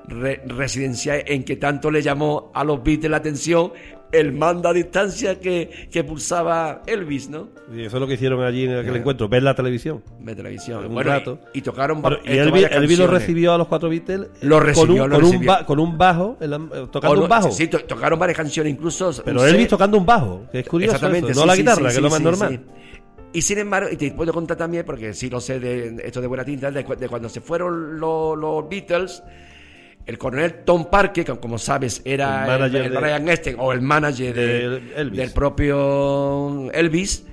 re- residencial en que tanto le llamó a los Beatles la atención el mando a distancia que, que pulsaba Elvis, ¿no? Y eso es lo que hicieron allí en aquel encuentro, ver la televisión. De televisión. Un bueno, rato. y, y tocaron Pero- y Elvis, lo recibió a los cuatro Beatles Lo recibió, con, un, lo con, un recibió. ba- con un bajo, la- tocando un bajo. Sí, to- tocaron varias canciones, incluso. Pero Elvis set- tocando un bajo, que es curioso. Exactamente, eso, sí, no la guitarra, sí, que es lo más normal. Y sin embargo, y te puedo contar también, porque sí lo sé de esto de buena tinta, de, cu- de cuando se fueron los, los Beatles, el coronel Tom Parker, que como sabes era El manager el de- Brian Epstein, o el manager de- de Elvis. del propio Elvis,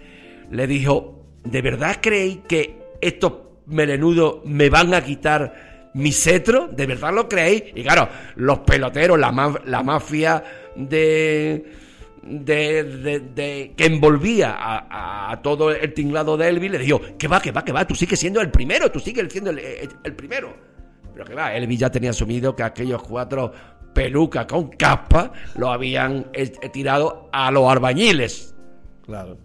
le dijo, ¿de verdad creéis que estos melenudos me van a quitar mi cetro? ¿De verdad lo creéis? Y claro, los peloteros, la, ma- la mafia de, de, de- de- que envolvía a, a- a todo el tinglado de Elvis, le dijo, que va, que va, que va, tú sigues siendo el primero, tú sigues siendo el, el- el primero. Pero que va, Elvis ya tenía asumido que aquellos cuatro pelucas con capa lo habían eh, tirado a los albañiles. Claro.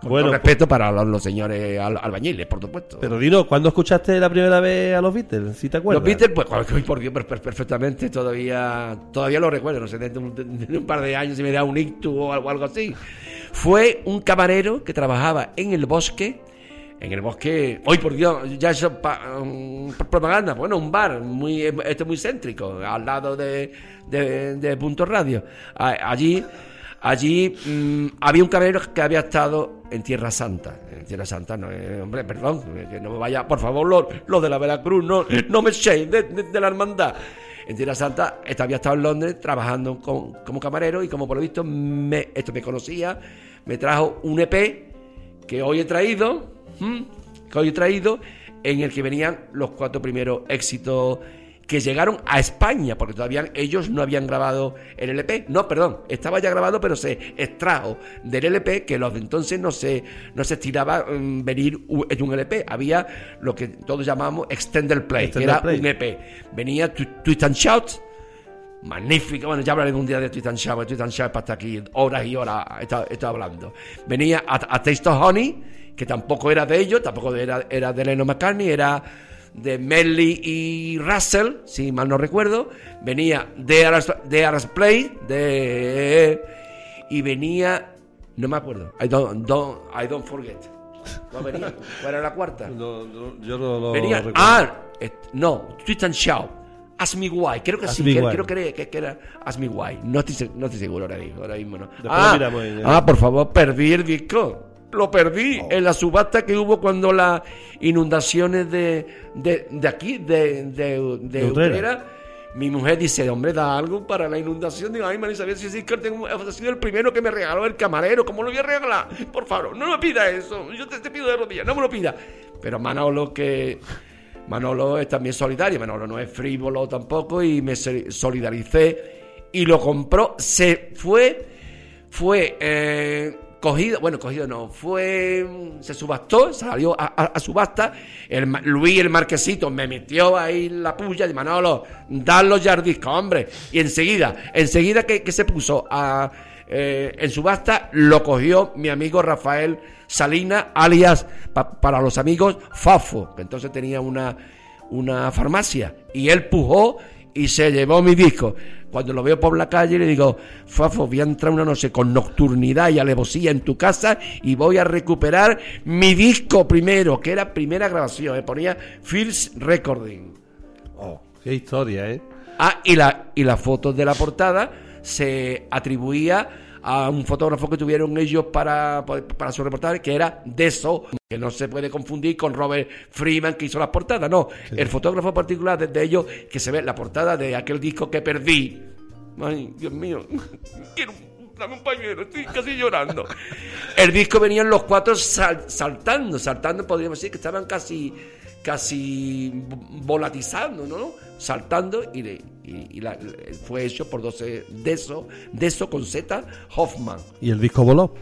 Con Bueno, respeto para los, los señores al- albañiles, por supuesto. Pero Dino, ¿cuándo escuchaste la primera vez a los Beatles? ¿Si te acuerdas? Los Beatles, pues, por Dios, per- per- perfectamente, todavía, todavía lo recuerdo, no sé, dentro de un, de un par de años si me da un ictus o algo, algo así. Fue un camarero que trabajaba en el bosque, en el bosque, hoy por Dios, ya es um, propaganda, bueno, un bar muy, este muy céntrico, al lado de, de, de Punto Radio. Allí, allí mm, había un camarero que había estado en Tierra Santa. En Tierra Santa, no, hombre, perdón, que no me vaya, por favor, los los de la Veracruz, no, no me echéis de, de- la hermandad. En Tierra Santa esta había estado en Londres trabajando con- como camarero y como por lo visto me, esto me conocía, me trajo un EP que hoy he traído. Que hoy he traído, en el que venían los cuatro primeros éxitos que llegaron a España, porque todavía ellos no habían grabado el LP. No, perdón, estaba ya grabado, pero se extrajo del LP, que los de entonces no se, no se estiraba mm, venir en un LP. Había lo que todos llamamos Extended Play, Extended que era Play. un EP. Venía Tw- Twist and Shout, magnífica. Bueno, ya hablaré un día de Twist and Shout, Twist and Shout para estar aquí horas y horas está, está hablando. Venía a, a Taste of Honey, que tampoco era de ellos, tampoco era, era de Lennon McCartney, era de Melly y Russell, si mal no recuerdo. Venía de Aras, de Aras Play, de. Y venía. No me acuerdo. I don't, don't- I don't forget. ¿Cuál venía? ¿Cuál era la cuarta? No, no, yo no lo Venía. recuerdo. Ah, eh, no, Twist and Shout. Ask me why. Creo que Ask sí, que- creo que, que, que era Ask me why. No estoy, no estoy seguro ahora mismo, ahora mismo no. Ah, ah, por favor, perdí el disco. Lo perdí Oh. en la subasta que hubo cuando las inundaciones de, de, de aquí, de, de, Utrera. Mi mujer dice, hombre, da algo para la inundación. Digo, ay, María Isabel, si tengo- ha sido el primero que me regaló el camarero, ¿cómo lo voy a regalar? Por favor, no me pida eso. Yo te, te pido de rodillas, no me lo pida. Pero Manolo, que Manolo es también solidario, Manolo no es frívolo tampoco y me solidaricé y lo compró. Se fue, fue eh, cogido, bueno, cogido no, fue, se subastó, salió a, a- subasta. El, Luis, el marquesito, me metió ahí la puya de Manolo, dan los yardiscos, hombre. Y enseguida, enseguida que, que se puso a, eh, en subasta, lo cogió mi amigo Rafael Salina, alias pa- para los amigos Fafo, que entonces tenía una, una farmacia. Y él pujó y se llevó mi disco. Cuando lo veo por la calle le digo, Fafo, voy a entrar una noche con nocturnidad y alevosía en tu casa y voy a recuperar mi disco primero, que era primera grabación, me ponía First Recording. Oh, qué historia, ¿eh? Ah, y la, y la foto de la portada se atribuía a un fotógrafo que tuvieron ellos para, para su reportaje, que era Deso, que no se puede confundir con Robert Freeman, que hizo las portadas, no. El fotógrafo particular de, de ellos, que se ve la portada de aquel disco que perdí. Ay, Dios mío, [laughs] quiero dame un pañuelo, estoy casi llorando. El disco venían los cuatro sal- saltando, saltando, podríamos decir que estaban casi, casi volatizando, ¿no? Saltando y, le- y- y la- fue hecho por 12 de eso, de eso con Z Hoffman. Y el disco voló.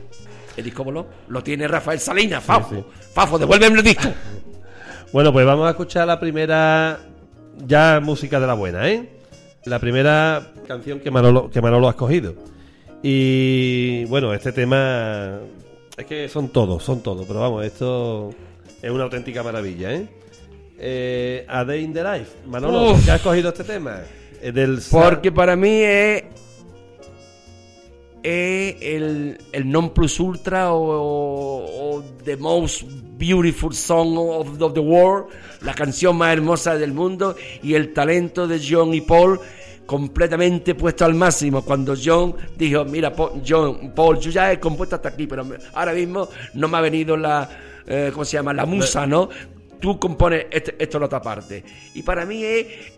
El disco voló, lo tiene Rafael Salinas, Fafo, sí. Fafo, devuélveme el disco. Bueno, pues vamos a escuchar la primera ya música de la buena, ¿eh? La primera canción que Manolo, que Manolo ha escogido. Y bueno, este tema es que son todos, son todos, pero vamos, esto es una auténtica maravilla, ¿eh? Eh, A Day in the Life. Manolo, Uf. ¿por qué has escogido este tema? Del Porque para mí es, es el, el non plus ultra o, o- o the most beautiful song of, of the world, la canción más hermosa del mundo y el talento de John y Paul completamente puesto al máximo. Cuando John dijo, mira, John, Paul, yo ya he compuesto hasta aquí, pero ahora mismo no me ha venido la, eh, ¿cómo se llama? La musa, ¿no? Tú compones este- esto en otra parte. Y para mí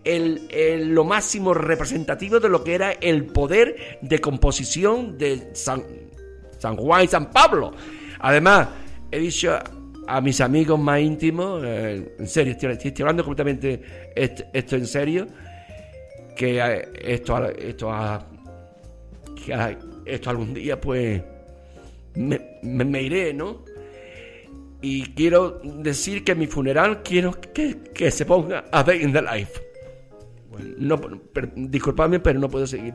es lo máximo representativo de lo que era el poder de composición de San, Juan y San Pablo. Además, he dicho a, mis amigos más íntimos, eh, en serio, estoy, hablando completamente est- esto en serio, que eh, esto, esto, que esto algún día pues me iré, ¿no? Y quiero decir que mi funeral quiero que, que se ponga A Day in the Life. No, per- disculpadme, pero no puedo seguir.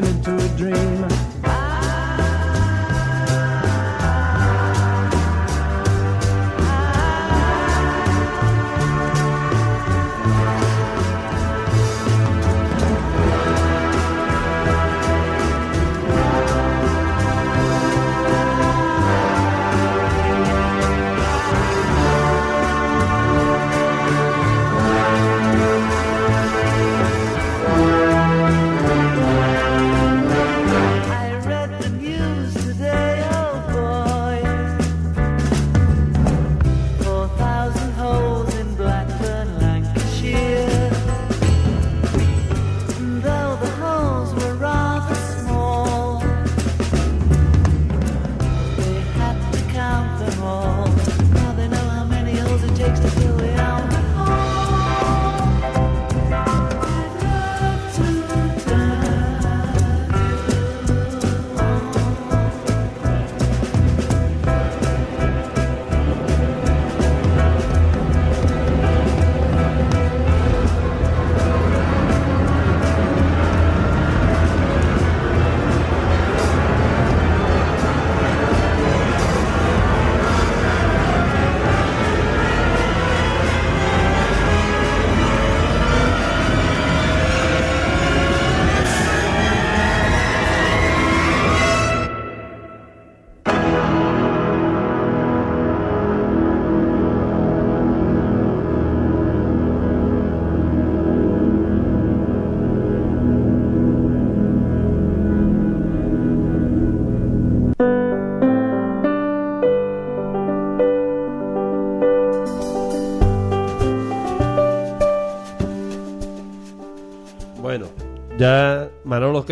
went into a dream.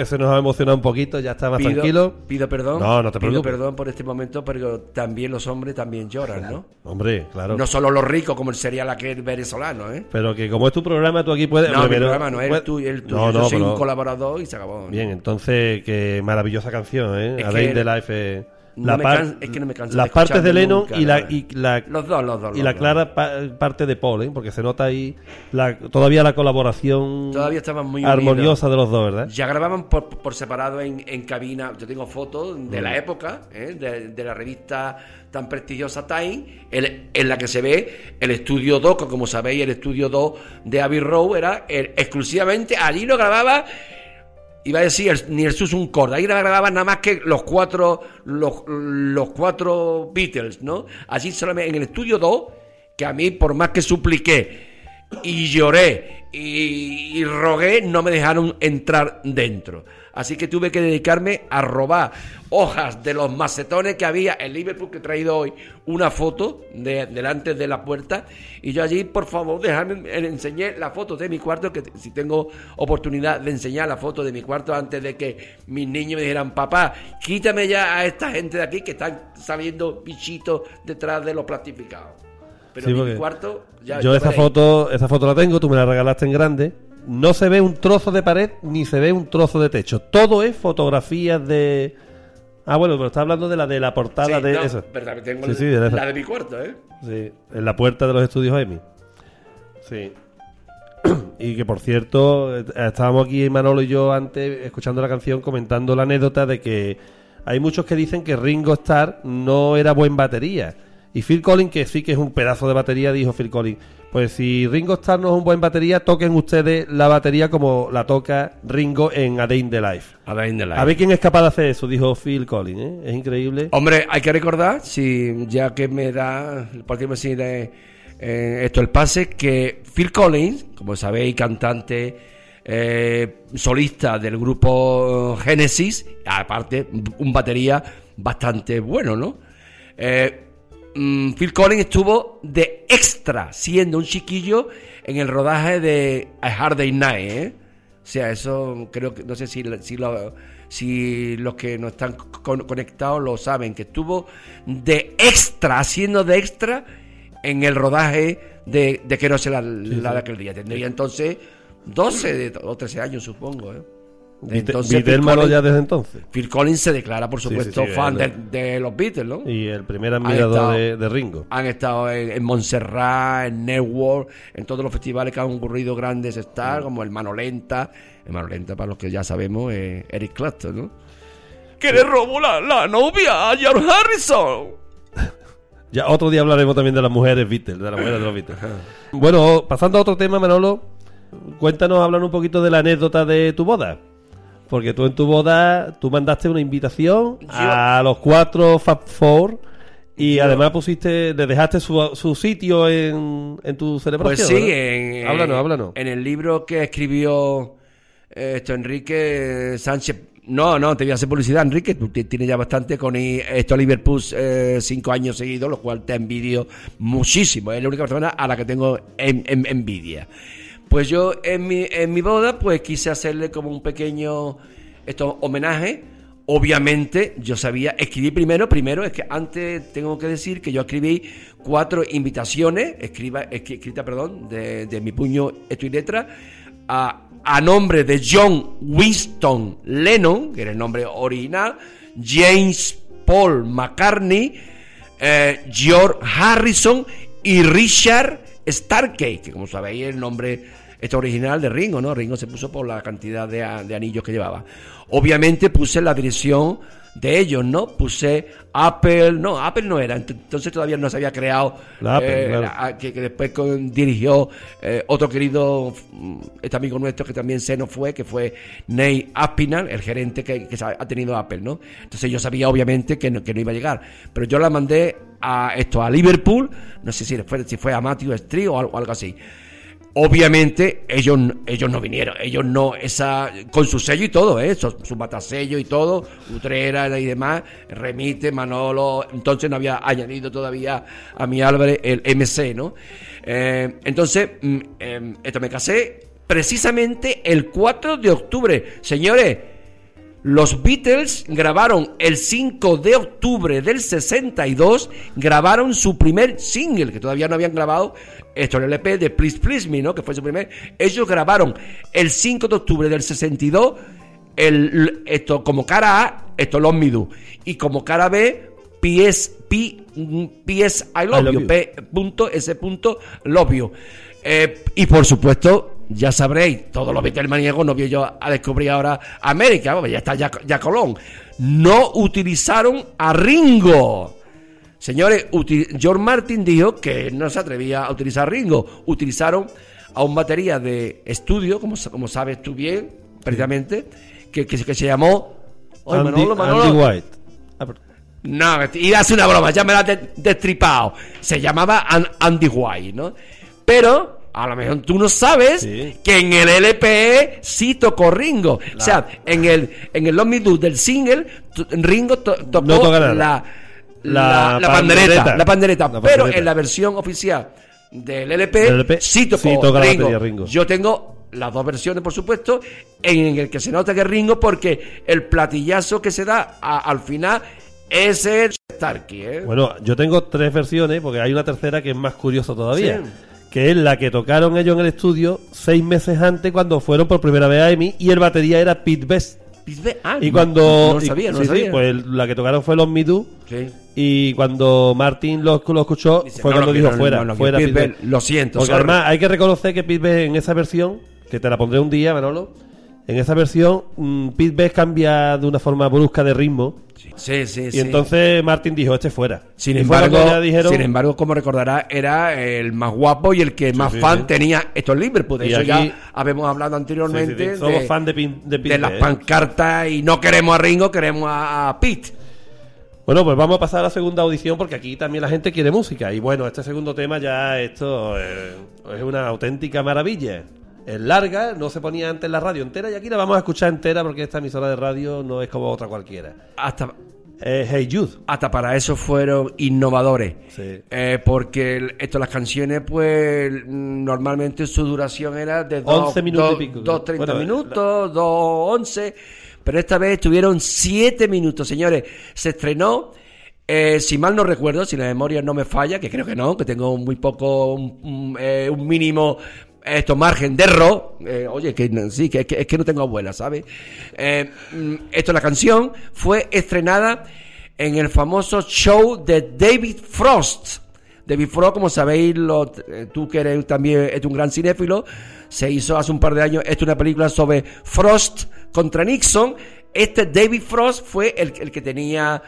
Que se nos ha emocionado un poquito, ya está más Pido- tranquilo. Pido perdón. No, no te Pido preocupes. perdón por este momento, pero también los hombres también lloran, ¿no? Hombre, claro. No solo los ricos, como sería la que el venezolano, ¿eh? Pero que como es tu programa, tú aquí puedes... No, mi programa no es el tuyo, el tuyo. No, Yo no, soy pero- un colaborador y se acabó. Bien, entontonces, qué maravillosa canción, ¿eh? Es A Day in the Life. eh, no me can- es que no me canso de Las partes de Lennon nunca, y, la, y la Los dos, los dos. y los la dos. clara pa- parte de Paul, ¿eh? porque se nota ahí la, todavía la colaboración Todavía estaban muy armoniosa de los dos, ¿verdad? Ya grababan por, por separado en, en cabina. Yo tengo fotos de Mm. la época, ¿eh? de, de la revista tan prestigiosa Time, en, en la que se ve el estudio 2, que como sabéis, el estudio 2 de Abbey Road era el- exclusivamente, allí lo grababa, iba a decir, ni el Susun Cord, ahí grababan nada más que los cuatro, los, los cuatro Beatles, ¿no? Allí solamente en el estudio 2, que a mí, por más que supliqué, y lloré y rogué, no me dejaron entrar dentro. Así que tuve que dedicarme a robar hojas de los macetones que había en Liverpool, que he traído hoy una foto de, delante de la puerta. Y yo allí, por favor, déjame, eh, enseñé la foto de mi cuarto, que si tengo oportunidad de enseñar la foto de mi cuarto antes de que mis niños me dijeran, papá, quítame ya a esta gente de aquí que están saliendo bichitos detrás de los plastificados. Pero Sí, mi cuarto, ya Yo esa foto, esa foto la tengo, tú me la regalaste en grande. No se ve un trozo de pared ni se ve un trozo de techo. Todo es fotografías de. Ah, bueno, pero está hablando de la de la portada Sí, de no, esa. pero también tengo Sí, el- sí, de la de mi cuarto, ¿eh? Sí, en la puerta de los estudios EMI. Sí. Y que por cierto, eh, estábamos aquí Manolo y yo antes escuchando la canción comentando la anécdota de que hay muchos que dicen que Ringo Starr no era buen batería. Y Phil Collins, que sí que es un pedazo de batería, dijo Phil Collins, pues si Ringo Starr no es un buen batería, toquen ustedes la batería como la toca Ringo en A Day in the Life. A in the light. A ver quién es capaz de hacer eso, dijo Phil Collins, ¿eh? Es increíble. Hombre, hay que recordar, si ya que me da, por qué me sigue eh, esto el pase, que Phil Collins, como sabéis, cantante, eh, solista del grupo Genesis, aparte, un batería bastante bueno, ¿no? Eh, mm, Phil Collins estuvo de extra, siendo un chiquillo, en el rodaje de A Hard Day Night, ¿eh? O sea, eso creo que, no sé si, si, lo- si los que no están con- conectados lo saben, que estuvo de extra, haciendo de extra en el rodaje de, de que no se la, la de aquel día. Tendría entonces 12 de- o 13 años, supongo. ¿eh? Entonces, Collins- ya desde entonces. Phil Collins se declara, por supuesto, sí, sí, fan de, de los Beatles, ¿no? Y el primer estado- admirador de, de Ringo. Han estado en, en Montserrat, en Network, en todos los festivales que han ocurrido grandes stars, como el Mano Lenta. El Mano Lenta, para los que ya sabemos, es Eric Clapton, ¿no? Que le robó la, la novia a George Harrison. [laughs] Ya otro día hablaremos también de las mujeres Beatles, de las mujeres de los Beatles. Bueno, pasando a otro tema, Manolo, cuéntanos, hablan un poquito de la anécdota de tu boda. Porque tú en tu boda, tú mandaste una invitación a los cuatro Fab Four y además pusiste, le dejaste su, su sitio en, en tu Pues celebración. sí, ¿verdad? en, háblanos, háblanos. En el libro que escribió esto Enrique Sánchez. No, no, te voy a hacer publicidad, Enrique. Tú ti- tienes ya bastante con esto Liverpool eh, cinco años seguidos, lo cual te envidio muchísimo. Es la única persona a la que tengo en- en- envidia. Pues yo en mi, en mi boda, pues quise hacerle como un pequeño esto, homenaje. Obviamente, yo sabía, escribí primero, primero es que antes tengo que decir que yo escribí cuatro invitaciones, escriba, escri- escrita, perdón, de, de mi puño, esto y letra, a, a nombre de John Winston Lennon, que era el nombre original, James Paul McCartney, eh, George Harrison y Richard Starkey, que como sabéis el nombre este original de Ringo, ¿no? Ringo se puso por la cantidad de, anillos que llevaba. Obviamente puse la dirección de ellos, ¿no? Puse Apple, no, Apple no era, ent- entonces todavía no se había creado, La Apple, eh, claro. la- que, que después con- dirigió eh, otro querido, este amigo nuestro que también se nos fue, que fue Nate Aspinall, el gerente que, que ha tenido Apple, ¿no? Entonces yo sabía obviamente que no, que no iba a llegar, pero yo la mandé a esto, a Liverpool, no sé si fue, si fue a Matthew Street o algo así. Obviamente ellos, ellos no vinieron, ellos no, esa, con su sello y todo, ¿eh? su, su y todo, Utrera y demás, Remite, Manolo, entonces no había añadido todavía a mi Álvarez el MC, ¿no? Eh, entonces, mm, em, esto me casé precisamente el 4 de octubre. Señores, los Beatles grabaron el 5 de octubre del 62, grabaron su primer single, que todavía no habían grabado, esto el LP de Please Please Me, ¿no? Que fue su primer. Ellos grabaron el 5 de octubre del 62, el, esto como cara A, esto Los Me Do, y como cara B, PS, P, PS I Love, I love you, you. P, punto, S punto, Love You. Eh, y por supuesto, ya sabréis, todos los Beatlemaníacos no voy yo a descubrir ahora América, ya está ya, ya Colón. No utilizaron a Ringo. Señores, George Martin dijo que no se atrevía a utilizar a Ringo. Utilizaron a un batería de estudio, como, como sabes tú bien, precisamente, que, que, se- que se llamó... Andy, Manolo, Manolo, Andy White. Ah, no, iba a hacer una broma, ya me la has de- destripado. Se llamaba An- Andy White, ¿no? Pero a lo mejor tú no sabes Sí. que en el LP sí tocó Ringo. O sea, en el, en el Do del single, Ringo to- tocó No la, La la, la pandereta, la pandereta. Pero pandereta. en la versión oficial del LP, Del LP, sí tocó sí toca Ringo. batería Ringo. Yo tengo las dos versiones, por supuesto, en el que se nota que es Ringo porque el platillazo que se da a- al final es el Starkey, ¿eh? Bueno, yo tengo tres versiones, porque hay una tercera que es más curiosa todavía. Sí. Que es la que tocaron ellos en el estudio seis meses antes cuando fueron por primera vez a EMI y el batería era Pete Best. Ah, Y cuando. No, lo y- sabía, no sí, lo sí, sabía. pues la que tocaron fue Los Me Do. Sí. Y cuando Martin lo, lo escuchó, Dice, fue no, cuando dijo fuera, fuera Pete Pete Best, Best. lo siento, Porque sorry. además hay que reconocer que Pete Best en esa versión, que te la pondré un día, Manolo, en esa versión, mm, Pete Best cambia de una forma brusca de ritmo. Sí, sí, Y sí. entonces Martin dijo, este fuera. Sin Y embargo, dijeron, sin embargo, como recordará, era el más guapo y el que más sí, fan tenía estos Liverpool. De Y eso aquí- ya habíamos hablado anteriormente. somos de, fan de, Pin- de Pete de las ¿eh? pancartas y no queremos a Ringo, queremos a, a Pete. Bueno, pues vamos a pasar a la segunda audición porque aquí también la gente quiere música. Y bueno, este segundo tema ya esto eh, es una auténtica maravilla. Es larga, no se ponía antes la radio entera y aquí la vamos a escuchar entera porque esta emisora de radio no es como otra cualquiera. Hasta, Eh, hey Jude. hasta para eso fueron innovadores. Sí. Eh, porque esto, las canciones, pues normalmente su duración era de 11 minutos y pico. 2.30 Bueno, minutos, 2.11. Pero esta vez tuvieron 7 minutos, señores. Se estrenó, eh, si mal no recuerdo, si la memoria no me falla, que creo que no, que tengo muy poco, un, un, eh, un mínimo. Esto, margen de error. Eh, oye, que sí, que, es que no tengo abuela, ¿sabes? Eh, mm, esto, la canción fue estrenada en el famoso show de David Frost. David Frost, como sabéis, lo- eh, tú que eres también eres un gran cinéfilo, se hizo hace un par de años esta es una película sobre Frost contra Nixon. Este David Frost fue el, el que tenía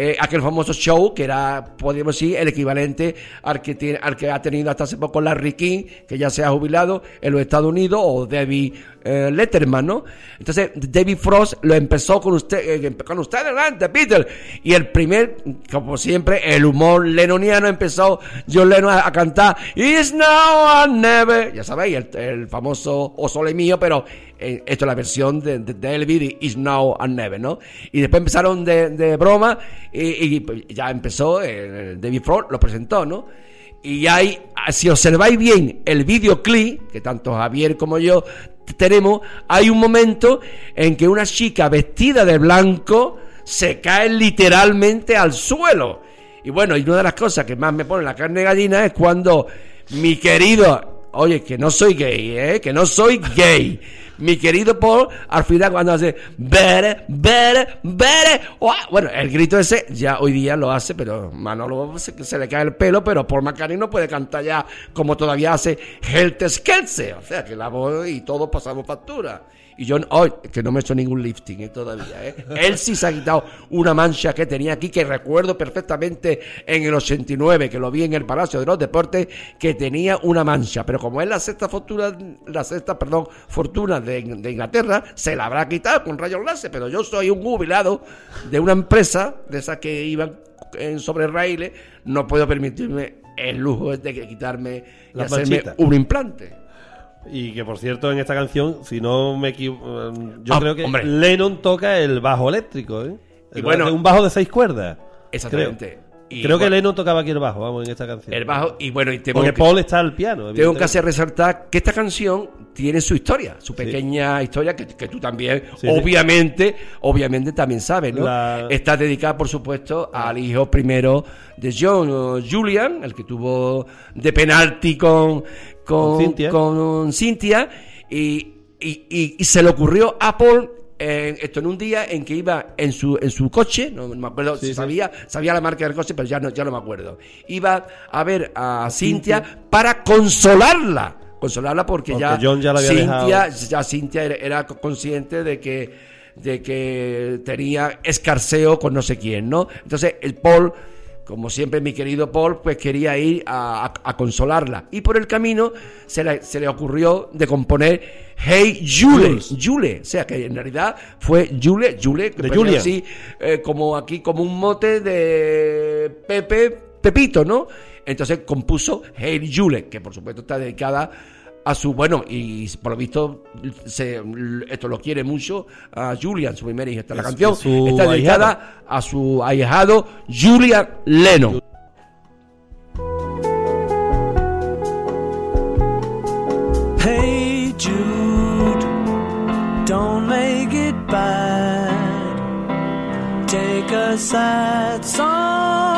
eh, aquel famoso show que era, podríamos decir, el equivalente al que, tiene, al que ha tenido hasta hace poco Larry King, que ya se ha jubilado en los Estados Unidos, o David eh, Letterman, ¿no? Entonces, David Frost lo empezó con usted, eh, con usted adelante, Peter. Y el primer, como siempre, el humor lenoniano empezó John Lennon a, cantar It's now or never. Ya sabéis, el, el famoso O Sole Mío, pero eh, esto es la versión de, de, de Elvis It's now or never, ¿no? Y después empezaron de, de broma y, y ya empezó, eh, David Frost lo presentó, ¿no? Y hay, si observáis bien el videoclip, que tanto Javier como yo tenemos, hay un momento en que una chica vestida de blanco se cae literalmente al suelo. Y bueno, y una de las cosas que más me pone la carne gallina es cuando mi querido, oye, que no soy gay, ¿eh? que no soy gay. Mi querido Paul, al final cuando hace better, better, ¡Uah! bueno, el grito ese ya hoy día lo hace, pero Manolo se, le cae el pelo, pero Paul McCartney no puede cantar ya como todavía hace Helter Skelter, o sea que la voz y todos pasamos factura. Y yo, hoy, que no me he hecho ningún lifting eh, todavía, ¿eh? Él sí se ha quitado una mancha que tenía aquí, que recuerdo perfectamente en el 89, que lo vi en el Palacio de los Deportes, que tenía una mancha. Pero como es la sexta fortuna, la sexta, perdón, fortuna de, de Inglaterra, se la habrá quitado con rayos láser. Pero yo soy un jubilado de una empresa, de esas que iban en sobre raíles, no puedo permitirme el lujo de que quitarme y hacerme un implante. Y que por cierto, en esta canción, si no me equivoco, yo Ah, creo que hombre. Lennon toca el bajo eléctrico, ¿eh? Y El- bueno- un bajo de seis cuerdas. Exactamente. Creo, Y Creo que Lennon tocaba aquí el bajo, vamos, en esta canción. El bajo, y bueno, y tengo Porque que- Paul está al piano. Tengo que hacer resaltar que esta canción tiene su historia, su pequeña historia que, que tú también, Sí, sí. obviamente, obviamente también sabes, ¿no? La- Está dedicada, por supuesto, al hijo primero de John, Julian, el que tuvo de penalti con, con, con Cynthia, y, y- y- y se le ocurrió a Paul eh, esto en un día en que iba en su en su coche, no me acuerdo Sí, sabía, sabía la marca del coche, pero ya no, ya no me acuerdo. Iba a ver a Cintia para consolarla. Consolarla porque, Porque ya, John ya la había Cintia, ya Cintia era, era consciente de que, de que tenía escarceo con no sé quién, ¿no? Entonces el Paul, como siempre mi querido Paul, pues quería ir a, consolarla. Y por el camino se le, ocurrió de componer Hey Julie, Julie, o sea que en realidad fue Julie, Julie, de Julia. así eh, como aquí como un mote de Pepe, Pepito, ¿no? Entonces compuso Hey Julie, que por supuesto está dedicada a su, bueno, y por lo visto, esto lo quiere mucho a Julian, su primera hija. Esta, la canción está dedicada a su ahijado Julian Lennon. Hey Jude, don't make it bad. Take a sad song.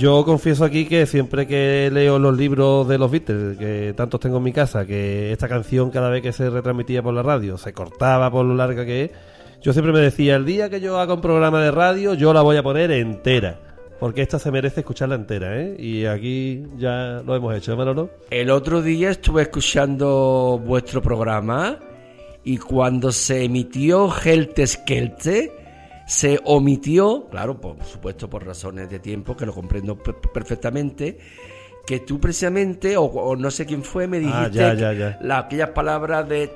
Yo confieso aquí que siempre que leo los libros de los Beatles, que tantos tengo en mi casa, que esta canción cada vez que se retransmitía por la radio se cortaba por lo larga que es, yo siempre me decía, el día que yo haga un programa de radio, yo la voy a poner entera. Porque esta se merece escucharla entera, ¿eh? Y aquí ya lo hemos hecho, ¿eh, Manolo? El otro día estuve escuchando vuestro programa y cuando se emitió Helte Skelte, se omitió, claro, por supuesto por razones de tiempo, que lo comprendo per- perfectamente, que tú precisamente, o, o no sé quién fue, me dijiste Ah, ya, ya, ya. la- aquellas palabras de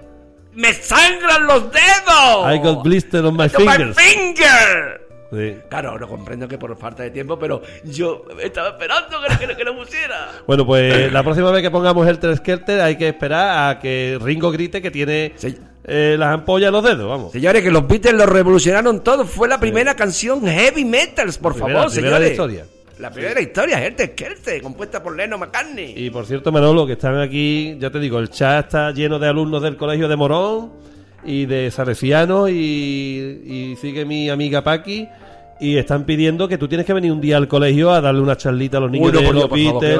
¡Me sangran los dedos! I got blister on my On my fingers. finger! Sí. Claro, no comprendo que por falta de tiempo, pero yo estaba esperando que, que- que lo pusiera. Bueno, pues la próxima vez que pongamos el Skelter hay que esperar a que Ringo grite que tiene Sí. Eh, las ampollas en los dedos, vamos. Señores, que los Beatles lo revolucionaron todo. Fue la primera canción heavy metals, por Primera- favor, primera de señores. la historia. La primera historia, Gente Skelter, compuesta por Leno McCartney. Y por cierto, Manolo, que están aquí, ya te digo, el chat está lleno de alumnos del colegio de Morón y de Salesianos y, y sigue mi amiga Paqui y están pidiendo que tú tienes que venir un día al colegio a darle una charlita a los niños Uy, no, de los Beatles.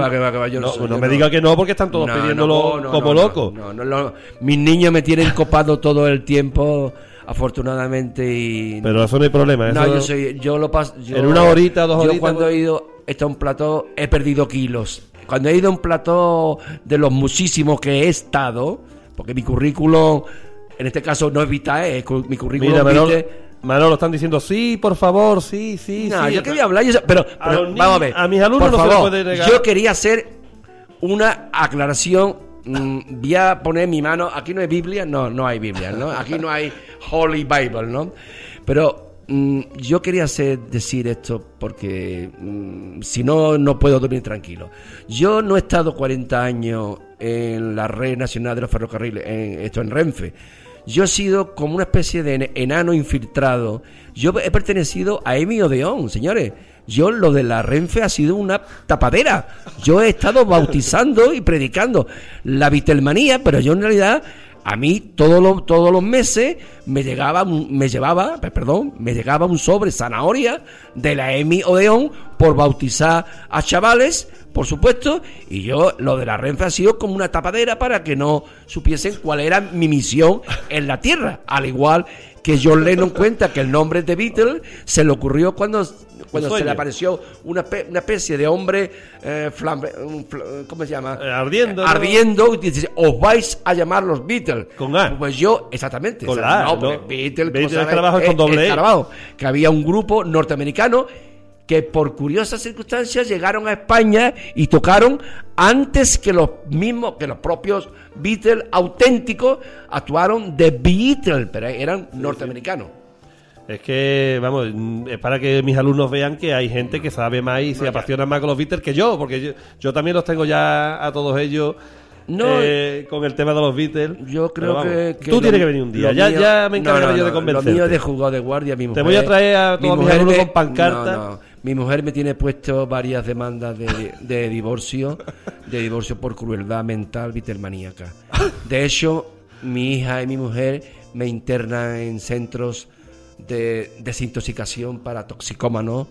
yo no no, no yo me no. diga que no porque están todos No, pidiéndolo no, no, como no, locos. No, no, no. Mis niños me tienen copado todo el tiempo, afortunadamente. Y... Pero eso no hay problema. No, eso- yo soy, yo lo paso. yo- En una horita, dos yo horitas, cuando pues- he ido a un plató he perdido kilos. Cuando he ido a un plató de los muchísimos que he estado, porque mi currículum, en este caso no es Vitae, es mi currículum Mira, Vitae. Manolo, están diciendo, sí, por favor, sí, sí, No, sí. yo quería hablar, yo- pero, A pero vamos a ver. a mis alumnos por no se favor, puede negar. Yo quería hacer una aclaración. mm, voy a poner mi mano. Aquí no hay Biblia, no, no hay Biblia, ¿no? Aquí no hay Holy Bible, ¿no? Pero mm, yo quería hacer, decir esto porque mm, si no, no puedo dormir tranquilo. Yo no he estado 40 años en la red nacional de los ferrocarriles, en, esto en Renfe. Yo he sido como una especie de en- enano infiltrado. Yo he pertenecido a Emi Odeón, señores. Yo lo de la Renfe ha sido una tapadera. Yo he estado bautizando y predicando la Vitelmanía, pero yo en realidad a mí todos los todos los meses me llegaba me llevaba, pe- perdón, me llegaba un sobre zanahoria de la Emi Odeón por bautizar a chavales, por supuesto, y yo lo de la Renfe ha sido como una tapadera para que no supiesen cuál era mi misión en la tierra, al igual que John Lennon cuenta que el nombre de Beatles se le ocurrió cuando cuando se le apareció una, pe- una especie de hombre eh, flambe- ¿cómo se llama? Eh, ardiendo, ¿no? ardiendo y dice, os vais a llamar los Beatles Con A. pues yo exactamente Con o sea, la A, no. Beatles, Beatles sabes, es con doble E. Escarabajo, que había un grupo norteamericano que por curiosas circunstancias llegaron a España y tocaron antes que los mismos, que los propios Beatles auténticos actuaron de Beatles, pero eran norteamericanos. Es que, vamos, es para que mis alumnos vean que hay gente que sabe más y se apasiona más con los Beatles que yo, porque yo, yo también los tengo ya a todos ellos No, eh, con el tema de los Beatles. Yo creo que, que Tú lo- tienes que venir un día, ya, mío- ya me encargaré no, no, yo de no, convencerte. Lo mío de jugado de guardia, mi Te voy a traer a mi todos mis alumnos con pancarta. Mi mujer me tiene puesto varias demandas de, de divorcio, de divorcio por crueldad mental vitelmaníaca. De hecho, mi hija y mi mujer me internan en centros de desintoxicación para toxicómanos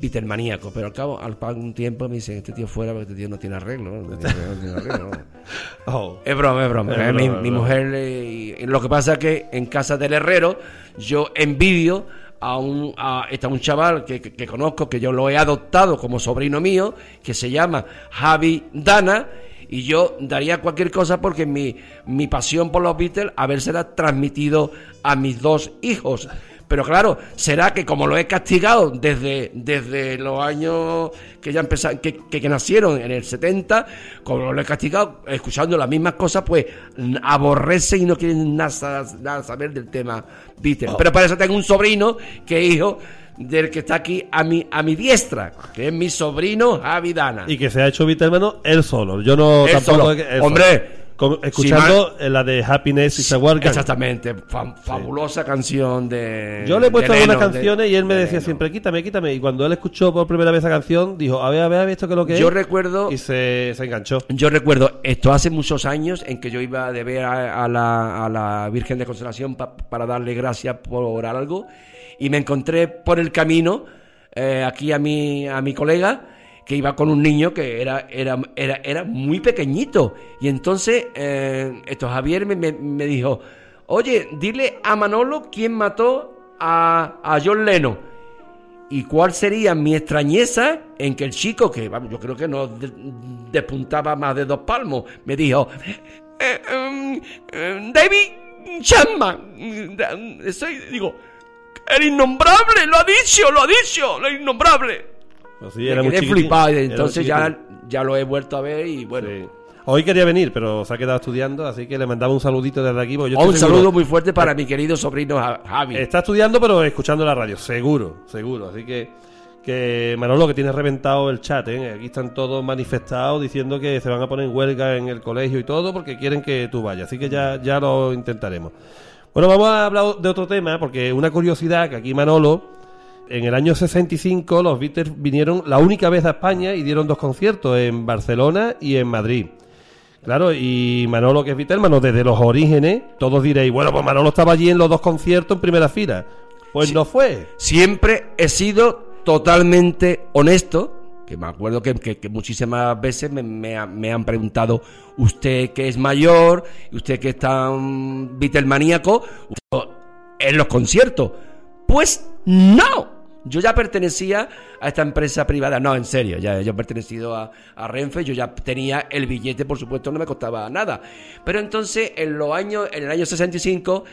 vitelmaníacos. Pero al cabo, al de un tiempo me dicen, este tío fuera porque este tío no tiene arreglo. ¿no? Este tío no tiene arreglo, ¿no? [laughs] Oh. Es broma, es broma. Es Eh, broma, mi, es mi broma. mujer, eh, lo que pasa es que en casa del herrero yo envidio a un, a, está un chaval que, que- conozco, que yo lo he adoptado como sobrino mío, que se llama Javi Dana, y yo daría cualquier cosa porque mi, mi pasión por los Beatles habérsela transmitido a mis dos hijos. Pero claro, será que como lo he castigado desde, desde los años que ya empezaron, que, que, que nacieron en el 70, como lo he castigado escuchando las mismas cosas, pues aborrece y no quieren nada, nada saber del tema Beatles. Pero para eso tengo un sobrino que es hijo del que está aquí a mi, a mi diestra, que es mi sobrino Javi Dana. Y que se ha hecho Beatlemano él solo. Yo no Él tampoco. solo. él Hombre, solo. Escuchando eh, la de Happiness is a. Exactamente, fa- fabulosa canción de. Yo le he puesto algunas de- canciones y él me de decía Lennon. siempre, quítame, quítame. Y cuando él escuchó por primera vez esa canción, dijo, a ver, a ver, a ver esto que es lo que Yo es. recuerdo Y se, se enganchó. Yo recuerdo esto hace muchos años en que yo iba de ver a, a la, a la Virgen de Consolación pa- para darle gracias por algo y me encontré por el camino eh, aquí a mi, a mi colega que iba con un niño que era, era, era, era muy pequeñito. Y entonces, eh, esto Javier me, me- dijo, oye, dile a Manolo quién mató a, a John Lennon. ¿Y cuál sería mi extrañeza en que el chico, que yo creo que no de- despuntaba más de dos palmos, me dijo, "Eh, em, em, David Chapman. Mm, Soy, digo, el innombrable, lo ha dicho, lo ha dicho, el innombrable. Pues sí, era quedé flipado y entonces ya, ya lo he vuelto a ver y bueno. Sí. Hoy quería venir, pero se ha quedado estudiando, así que le mandaba un saludito desde aquí. yo Oh, un seguro- saludo muy fuerte para mi querido sobrino Ja- Javi. Está estudiando, pero escuchando la radio, seguro, seguro. Así que, que Manolo, que tiene reventado el chat, ¿eh? aquí están todos manifestados diciendo que se van a poner en huelga en el colegio y todo porque quieren que tú vayas. Así que ya, ya lo intentaremos. Bueno, vamos a hablar de otro tema, porque una curiosidad que aquí Manolo, en el año 65 los Beatles vinieron la única vez a España y dieron dos conciertos en Barcelona y en Madrid. Claro, y Manolo, que es Vitelmano, desde los orígenes, todos diréis, bueno, pues Manolo estaba allí en los dos conciertos en primera fila. Pues Sí. no fue. Siempre he sido totalmente honesto, que me acuerdo que, que- que muchísimas veces me, me me han preguntado, usted que es mayor, usted que es tan Beatlemaníaco, en los conciertos. Pues no. Yo ya pertenecía a esta empresa privada. No, en serio, ya yo he pertenecido a, Renfe, yo ya tenía el billete, por supuesto, no me costaba nada. Pero entonces, en los años, en el año 65,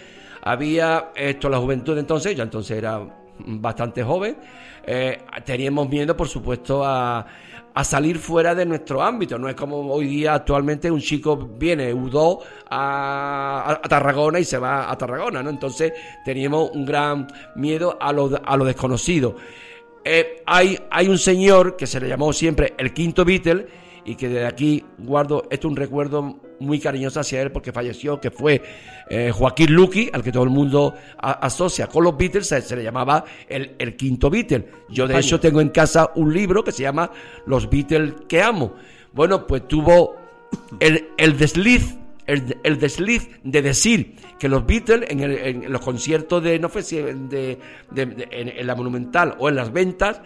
había esto, la juventud entonces, yo entonces era bastante joven, eh, teníamos miedo, por supuesto, a, a salir fuera de nuestro ámbito. No es como hoy día actualmente un chico viene U2 a, a Tarragona y se va a Tarragona, ¿no? Entonces teníamos un gran miedo a lo, a lo desconocido. Eh, hay, hay un señor que se le llamó siempre el quinto Beatle y que desde aquí guardo esto un recuerdo muy cariñoso hacia él porque falleció, que fue eh, Joaquín Luqui, al que todo el mundo a- asocia con los Beatles, se, se le llamaba el, el quinto Beatle. Yo de España. hecho tengo en casa un libro que se llama Los Beatles que amo. Bueno, pues tuvo el, el desliz el, el desliz de decir que los Beatles en, el- en los conciertos de no sé si de, de- de- en, en la Monumental o en las ventas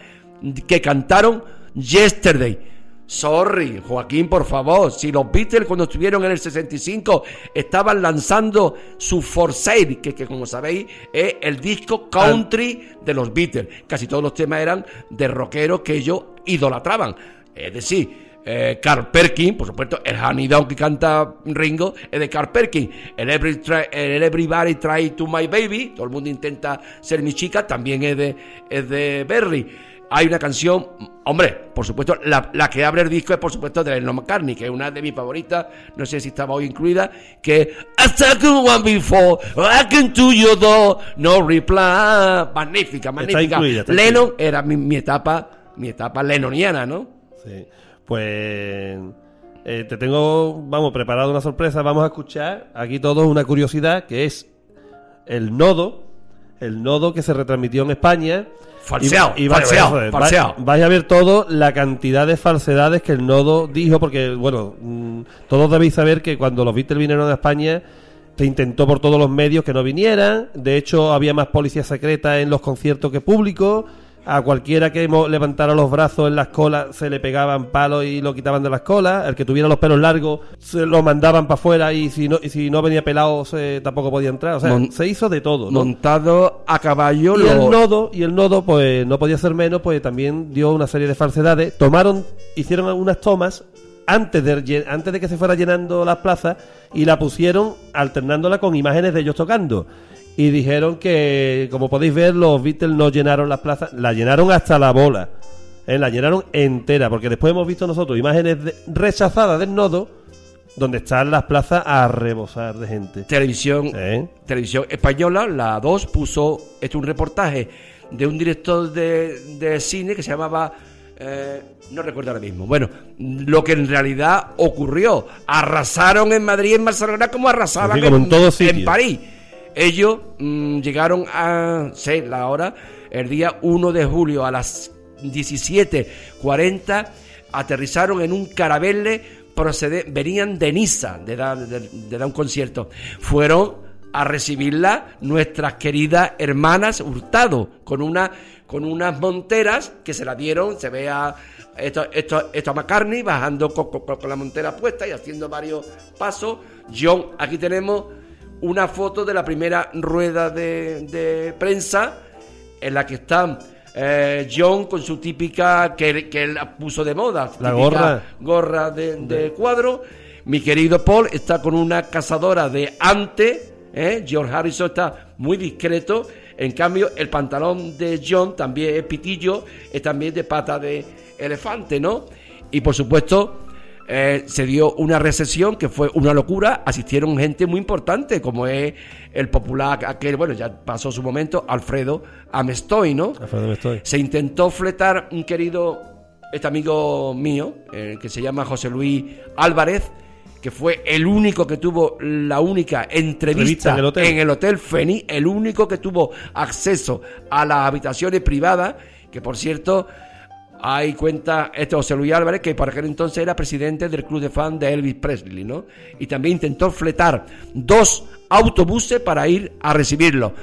que cantaron Yesterday. Sorry, Joaquín, por favor. Si los Beatles cuando estuvieron en el 65 estaban lanzando su For Sale, que, que como sabéis es el disco country de los Beatles. Casi todos los temas eran de rockeros que ellos idolatraban. Es decir, eh, Carl Perkins, por supuesto, el Honey Down que canta Ringo es de Carl Perkins. El, Every el Everybody Try to My Baby, todo el mundo intenta ser mi chica, también es de, es de Berry. Hay una canción, hombre, por supuesto, la, la que abre el disco es por supuesto de Lennon McCartney, que es una de mis favoritas, no sé si estaba hoy incluida, que I took one before, I can to your door, no reply. Magnífica, magnífica. incluida, está Lennon era mi, mi etapa, mi etapa lennoniana, ¿no? Sí. Pues eh, te tengo, vamos, preparado una sorpresa. Vamos a escuchar aquí todos una curiosidad que es el nodo, el nodo que se retransmitió en España. Falseado, Y- falseado. vais a ver todo la cantidad de falsedades que el nodo dijo, porque, bueno, mm, todos debéis saber que cuando los Beatles vinieron a España se intentó por todos los medios que no vinieran. De hecho, había más policía secreta en los conciertos que público. A cualquiera que levantara los brazos en las colas se le pegaban palos y lo quitaban de las colas. El que tuviera los pelos largos se lo mandaban para afuera y si no, y si no venía pelado se, tampoco podía entrar. O sea, Mon- se hizo de todo. ¿no? Montado a caballo, Y lo- el nodo, y el nodo, pues no podía ser menos, pues también dio una serie de falsedades. Tomaron, hicieron algunas tomas antes de, antes de que se fuera llenando las plazas y la pusieron alternándola con imágenes de ellos tocando. Y dijeron que, como podéis ver, los Beatles no llenaron las plazas, la llenaron hasta la bola. ¿eh? La llenaron entera, porque después hemos visto nosotros imágenes de- rechazadas del nodo, donde están las plazas a rebosar de gente. televisión, ¿Eh? televisión española, la 2, puso esto un reportaje de un director de, de cine que se llamaba. eh, no recuerdo ahora mismo. Bueno, lo que en realidad ocurrió. Arrasaron en Madrid y en Barcelona como arrasaban como en. París. Ellos mm, llegaron a. sé la hora, el día 1 de julio a las 17.40. Aterrizaron en un caravelle procede, venían de Niza de dar, un concierto. Fueron a recibirla nuestras queridas hermanas Hurtado, con una con unas monteras que se la dieron, se ve a esto, esto, esto a McCartney bajando con- con la montera puesta y haciendo varios pasos. John, aquí tenemos una foto de la primera rueda de, de prensa en la que está eh, John con su típica, que, que él puso de moda, La gorra. gorra de, de cuadro. Mi querido Paul está con una cazadora de ante. ¿eh? George Harrison está muy discreto. En cambio, el pantalón de John también es pitillo, es también de pata de elefante, ¿no? Y por supuesto, eh, se dio una recesión que fue una locura. Asistieron gente muy importante, como es el popular, aquel, bueno, ya pasó su momento, Alfredo Amestoy, ¿no? Alfredo, me estoy. Se intentó fletar un querido, este amigo mío, eh, que se llama José Luis Álvarez, que fue el único que tuvo la única Entrevista entrevista en el hotel. en el Hotel Feni, el único que tuvo acceso a las habitaciones privadas, que por cierto, hay cuenta este José Luis Álvarez, que por aquel entonces era presidente del club de fan de Elvis Presley, ¿no? Y también intentó fletar dos autobuses para ir a recibirlo.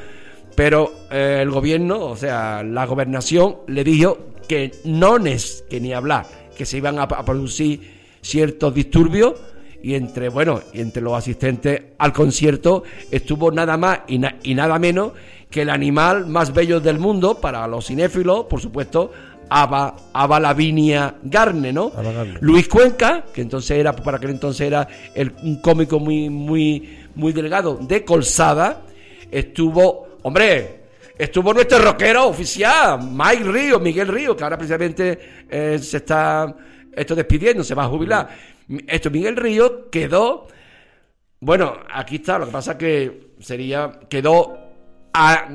Pero eh, el gobierno, o sea, la gobernación le dijo que no es que ni hablar, que se iban a, producir ciertos disturbios y entre, bueno, y entre los asistentes al concierto estuvo nada más y nada menos que el animal más bello del mundo para los cinéfilos, por supuesto, Ava, Ava Lavinia Garne, ¿no? Luis Cuenca, que entonces era, para aquel entonces era el, un cómico muy, muy, muy delgado de Colsada, estuvo, hombre, estuvo nuestro rockero oficial, Mike Río, Miguel Río, que ahora precisamente eh, se está esto despidiendo, se va a jubilar. Esto, Miguel Río quedó, bueno, aquí está, lo que pasa que sería, quedó a-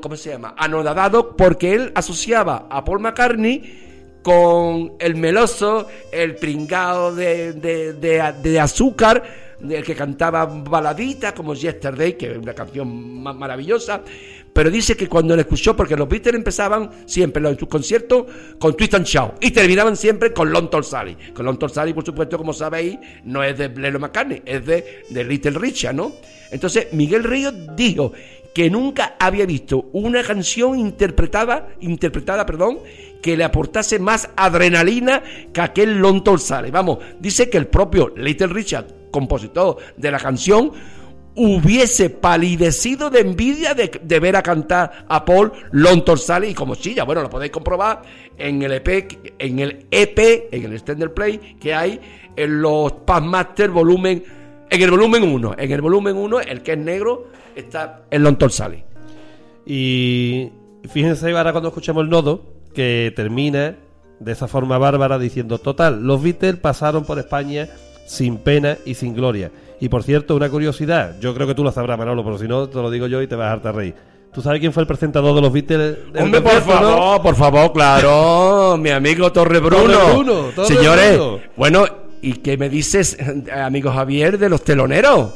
¿cómo se llama? Anodadado porque él asociaba a Paul McCartney con el meloso, el pringao de, de, de- azúcar, del que cantaba baladitas como Yesterday, que es una canción ma- maravillosa. Pero dice que cuando lo escuchó, porque los Beatles empezaban siempre en sus conciertos con Twist and Shout y terminaban siempre con Long Tall Sally. Con Long Tall por supuesto, como sabéis, no es de Lennon McCartney, es de, de Little Richard, ¿no? Entonces, Miguel Ríos dijo que nunca había visto una canción interpretada, interpretada, perdón, que le aportase más adrenalina que aquel Tall Sally. Vamos, dice que el propio Little Richard, compositor de la canción, hubiese palidecido de envidia de, ver a cantar a Paul Long Tall Sally y como chilla. Bueno, lo podéis comprobar en el EP, en el EP, en el extender play que hay en los Passmaster volumen, en el volumen 1. En el volumen 1, el que es negro, está el Long Sally. Y fíjense ahora cuando escuchamos el nodo, que termina de esa forma bárbara diciendo, total, los Beatles pasaron por España sin pena y sin gloria. Y por cierto, una curiosidad, yo creo que tú lo sabrás, Manolo, pero si no, te lo digo yo y te vas a hartar a reír. ¿Tú sabes quién fue el presentador de los Beatles? Hombre, por concierto, no? favor, por favor, claro, mi amigo Torre Bruno. Torre Bruno, Torre Señores, Bruno. bueno, ¿y qué me dices, amigo Javier, de los teloneros?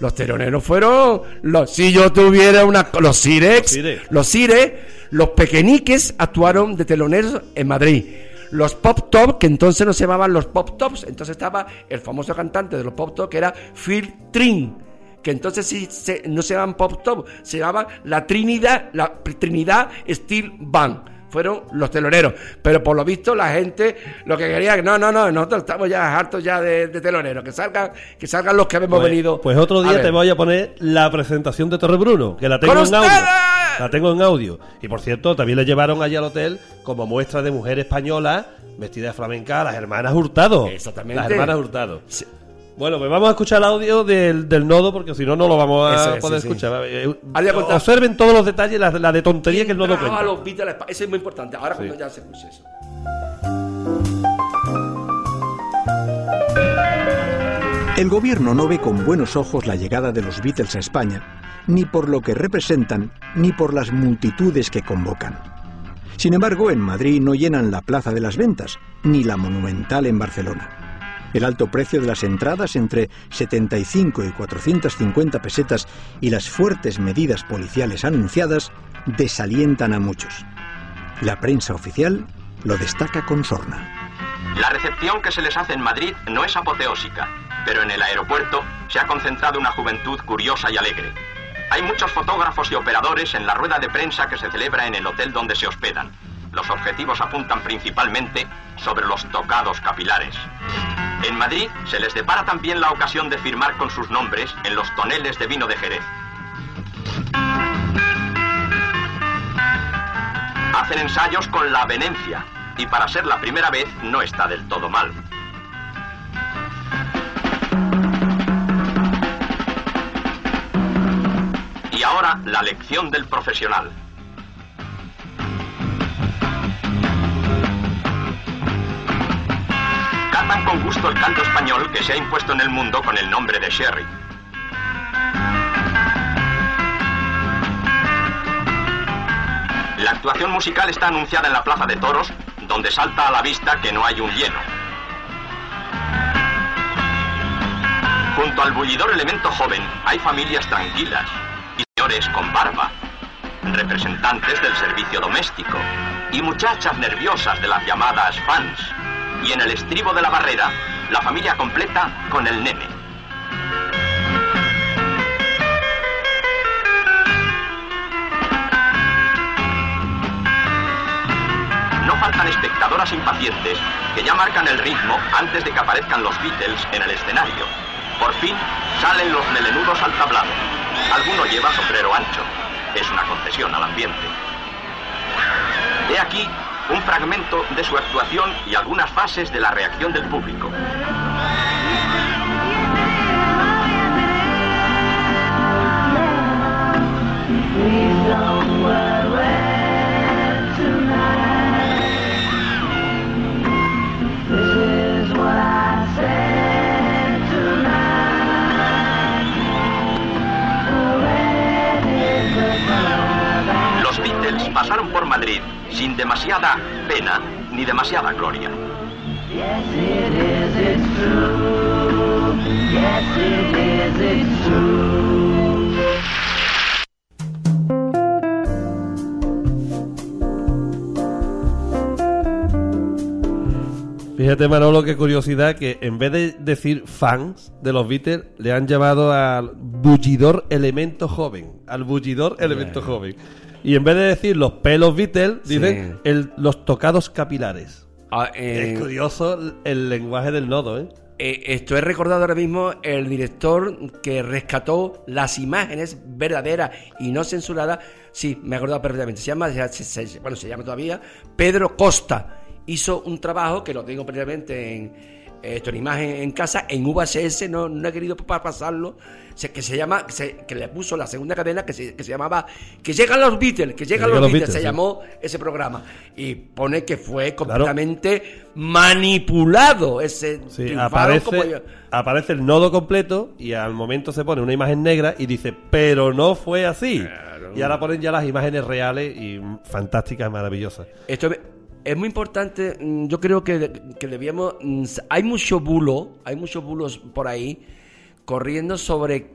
Los teloneros fueron los si yo tuviera una los Sirex, Los Sirex. los pequeñiques actuaron de teloneros en Madrid. Los Pop Top, que entonces no se llamaban los Pop Tops, entonces estaba el famoso cantante de los Pop Top que era Phil Trin, que entonces sí se- no se llamaban Pop Top, se llamaban la Trinidad, la Trinidad Steel Band. Fueron los teloneros, pero por lo visto la gente lo que quería que no, no, no, nosotros estamos ya hartos ya de, de teloneros, que salgan, que salgan los que hemos Pues, venido. pues otro día te voy a poner la presentación de Torre Bruno, que la tengo ¡Con en audio. ustedes! La tengo en audio. Y por cierto, también le llevaron allí al hotel como muestra de mujer española vestida de flamenca a las hermanas Hurtado. Exactamente. Las hermanas Hurtado. Sí. Bueno, pues vamos a escuchar el audio del, del nodo porque si no, no lo vamos a poder sí, sí. escuchar. Eh, eh, Observen todos los detalles, la, la de tontería que el nodo cuenta. los Beatles a Espa- Eso es muy importante. Ahora Sí. cuando ya se escuche eso. El gobierno no ve con buenos ojos la llegada de los Beatles a España, ni por lo que representan, ni por las multitudes que convocan. Sin embargo, en Madrid no llenan la Plaza de las Ventas, ni la Monumental en Barcelona. El alto precio de las entradas entre 75 y 450 pesetas y las fuertes medidas policiales anunciadas desalientan a muchos. La prensa oficial lo destaca con sorna. La recepción que se les hace en Madrid no es apoteósica, pero en el aeropuerto se ha concentrado una juventud curiosa y alegre. Hay muchos fotógrafos y operadores en la rueda de prensa que se celebra en el hotel donde se hospedan. Los objetivos apuntan principalmente sobre los tocados capilares. En Madrid se les depara también la ocasión de firmar con sus nombres en los toneles de vino de Jerez. Hacen ensayos con la venencia y para ser la primera vez no está del todo mal. Y ahora la lección del profesional. Con gusto el canto español que se ha impuesto en el mundo con el nombre de Sherry. La actuación musical está anunciada en la Plaza de Toros, donde salta a la vista que no hay un lleno. Junto al bullidor elemento joven hay familias tranquilas y señores con barba, representantes del servicio doméstico y muchachas nerviosas de las llamadas fans. Y en el estribo de la barrera, la familia completa con el nene. No faltan espectadoras impacientes que ya marcan el ritmo antes de que aparezcan los Beatles en el escenario. Por fin salen los melenudos al tablado. Alguno lleva sombrero ancho. Es una concesión al ambiente. He aquí un fragmento de su actuación y algunas fases de la reacción del público. Los Beatles pasaron por Madrid sin demasiada pena ni demasiada gloria. Fíjate, Manolo, qué curiosidad que en vez de decir fans de los Beatles, le han llamado al bullidor elemento joven. Al bullidor elemento joven. Y en vez de decir los pelos Beatles, dicen el- los tocados capilares. Ah, eh, Es curioso el- lenguaje del nodo, ¿eh? Eh, esto he recordado ahora mismo el director que rescató las imágenes verdaderas y no censuradas. Sí, me he acordado perfectamente. Se llama, se- se- bueno, se llama todavía Pedro Costa. Hizo un trabajo que lo tengo previamente en eh, esto en imagen en casa, en VHS, no, no he querido pa- pasarlo. se- que se llama, que, se- que le puso la segunda cadena que se, que se llamaba Que llegan los Beatles, que llegan los, Beatles, se sí. llamó ese programa. Y pone que fue completamente manipulado ese Sí, triunfaron como aparece, yo- aparece el nodo completo y al momento se pone una imagen negra y dice, pero no fue así. Y ahora ponen ya las imágenes reales y fantásticas, maravillosas. Esto es- muy importante. mm, Yo creo que, que debíamos. mm, Hay mucho bulo, hay muchos bulos por ahí corriendo sobre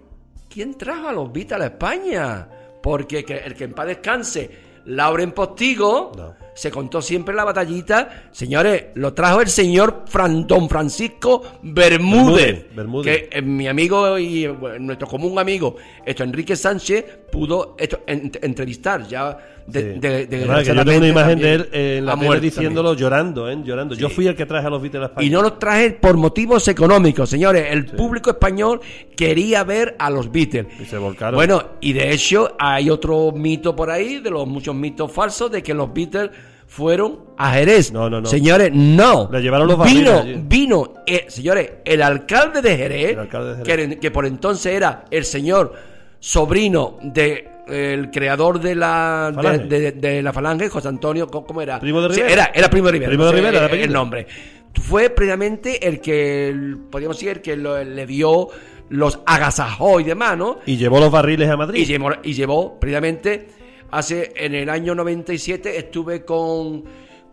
quién trajo a los Beatles a España. Porque que- el que en paz descanse, Lauren Postigo. Se contó siempre la batallita. Señores, lo trajo el señor Fran- Don Francisco Bermúdez. Bermúdez, Bermúdez. Que eh, mi amigo y eh, bueno, nuestro común amigo, esto Enrique Sánchez, pudo esto, en- entrevistar ya de, Sí. de- de- que yo tengo una imagen de él en la tele diciéndolo llorando, ¿eh? Llorando. Yo fui el que traje a los Beatles a España. Y no los traje por motivos económicos, señores. El público español quería ver a los Beatles. Y se volcaron. Bueno, y de hecho hay otro mito por ahí, de los muchos mitos falsos, de que los Beatles fueron a Jerez. No, no, no. Señores, no. Le llevaron los Vino, barriles allí. vino, eh, señores, el alcalde de Jerez, El alcalde de Que, Jerez. que por entonces era el señor sobrino de el creador de la de, Falange. de- de la falange José Antonio ¿cómo era Primo de Sí, Rivera. era era primo de Rivera Primo de Rivera, el eh, apellido. el nombre fue previamente el que el- podríamos decir el que lo- le dio los agasajó y demás no Y llevó los barriles a Madrid. y llevó, y llevó previamente, hace en el año 97 estuve con,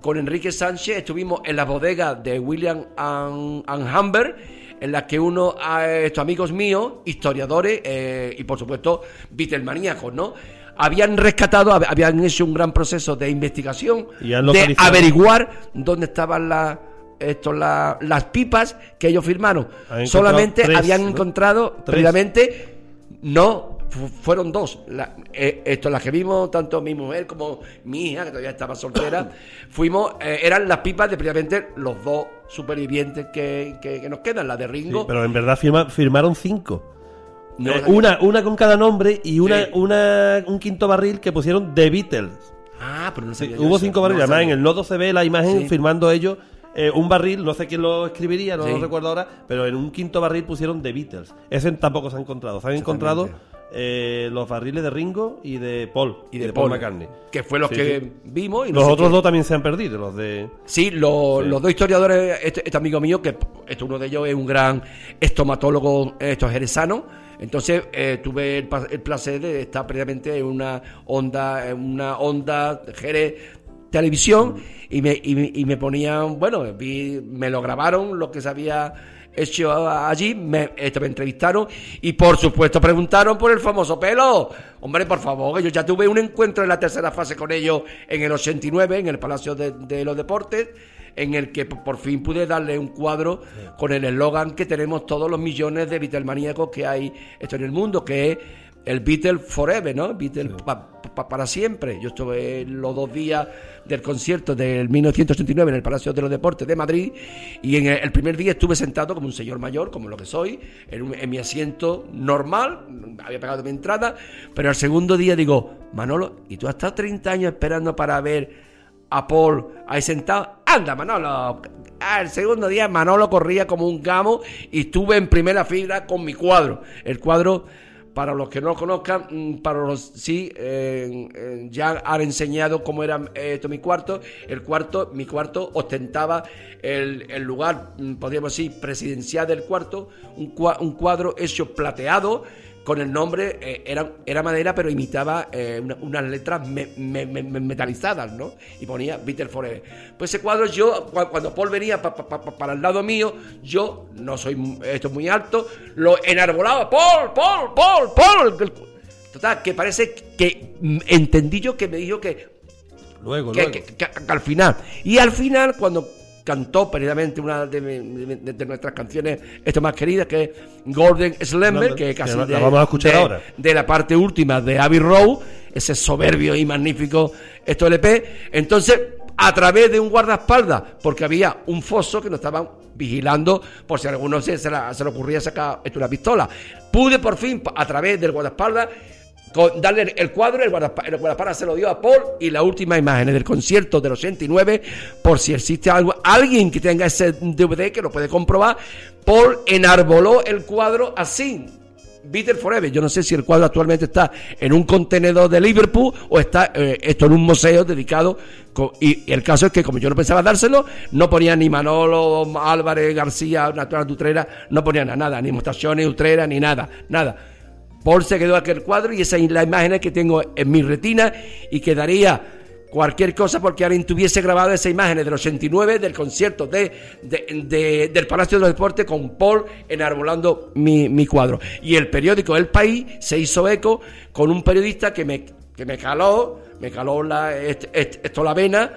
con Enrique Sánchez, estuvimos en la bodega de William and, and Humber, en la que uno, a estos amigos míos, historiadores eh, y por supuesto Beatlemaníacos, ¿no? Habían rescatado, hab- habían hecho un gran proceso de investigación, Y de averiguar dónde estaban la- esto, la- las pipas que ellos firmaron. Solamente tres, habían ¿no? encontrado previamente, no, fueron dos. La- eh, esto, las que vimos, tanto mi mujer como mi hija, que todavía estaba soltera, [coughs] fuimos, eh, eran las pipas de previamente los dos supervivientes que, que- que nos quedan, la de Sí, Ringo. pero en verdad firma- firmaron cinco. No, Eh, una, una con cada nombre y una, Sí. una, un quinto barril que pusieron The Beatles. Ah, pero no Sí, hubo cinco no barriles. Además, en el nodo se ve la imagen firmando ellos eh, un barril. No sé quién lo escribiría, no Sí. lo recuerdo ahora. Pero en un quinto barril pusieron The Beatles. Ese tampoco se ha encontrado. Se han encontrado eh, los barriles de Ringo y de Paul. y de, Paul McCartney. que fue los Sí, que sí. vimos y no Los otros qué- dos también se han perdido. Los de. Sí, lo- Sí. los dos historiadores, este, este amigo mío, que este uno de ellos es un gran estomatólogo esto jerezano, entonces eh, tuve el, el placer de estar previamente en una onda, en una onda Jerez televisión y me, y, me- y me ponían, bueno, vi- me lo grabaron lo que se había hecho allí, me, esto, me entrevistaron y por supuesto preguntaron por el famoso pelo. Hombre, por favor, yo ya tuve un encuentro en la tercera fase con ellos en el 89 en el Palacio de, de los Deportes en el que por fin pude darle un cuadro con el eslogan que tenemos todos los millones de Beatlemaníacos que hay esto en el mundo, que es el Beatle Forever, ¿no? Beatle pa- pa- para siempre. Yo estuve los dos días del concierto del 1989 en el Palacio de los Deportes de Madrid y en el, el primer día estuve sentado como un señor mayor, como lo que soy, en, un- en mi asiento normal, había pagado mi entrada, pero al segundo día digo, Manolo, ¿y tú has estado 30 años esperando para ver a Paul ahí sentado. Anda, Manolo. Al segundo día Manolo corría como un gamo y estuve en primera fila con mi cuadro. El cuadro, para los que no lo conozcan, mm, para los sí, ya han enseñado cómo era eh, esto mi cuarto. El cuarto, mi cuarto ostentaba el, el lugar, mm, podríamos decir, presidencial del cuarto, un, cua- un cuadro hecho plateado con el nombre, eh, era, era madera, pero imitaba eh, una- unas letras me- me- me- me- metalizadas, ¿no? Y ponía Beatle Forever. Pues ese cuadro yo, cua- cuando Paul venía pa- pa- pa- pa- para el lado mío, yo, no soy esto muy alto, lo enarbolaba, Paul, Paul, Paul, Paul. Total, que parece que mm, entendí yo que me dijo que Luego, que, luego. que al final. Y al final, cuando cantó perdidamente una de, mi- de- de nuestras canciones esto más queridas, que es Golden Slumber, que es casi la- de, la vamos a escuchar de- ahora. de la parte última de Abbey Road, ese soberbio y magnífico esto LP. Entonces, a través de un guardaespaldas, porque había un foso que nos estaban vigilando por si a alguno se, se, la- se le ocurría sacar esto una pistola. Pude por fin, a través del guardaespaldas, darle el cuadro, el guardaespaldas se lo dio a Paul y la última imagen del concierto del 89, por si existe algo, alguien que tenga ese DVD que lo puede comprobar, Paul enarboló el cuadro así. Beatle Forever. Yo no sé si el cuadro actualmente está en un contenedor de Liverpool o está eh, esto en un museo dedicado. y, el caso es que, como yo no pensaba dárselo, no ponía ni Manolo Álvarez García, Natural Utrera, no ponía nada, ni Mostaciones Utrera, ni nada, nada. Paul se quedó aquel cuadro y esa es la imagen que tengo en mi retina y quedaría cualquier cosa porque alguien tuviese grabado esa imagen del 89 del concierto de, de- de- del Palacio de los Deportes con Paul enarbolando mi, mi cuadro. Y el periódico El País se hizo eco con un periodista que me, que me caló, me caló la, est- est- esto la vena,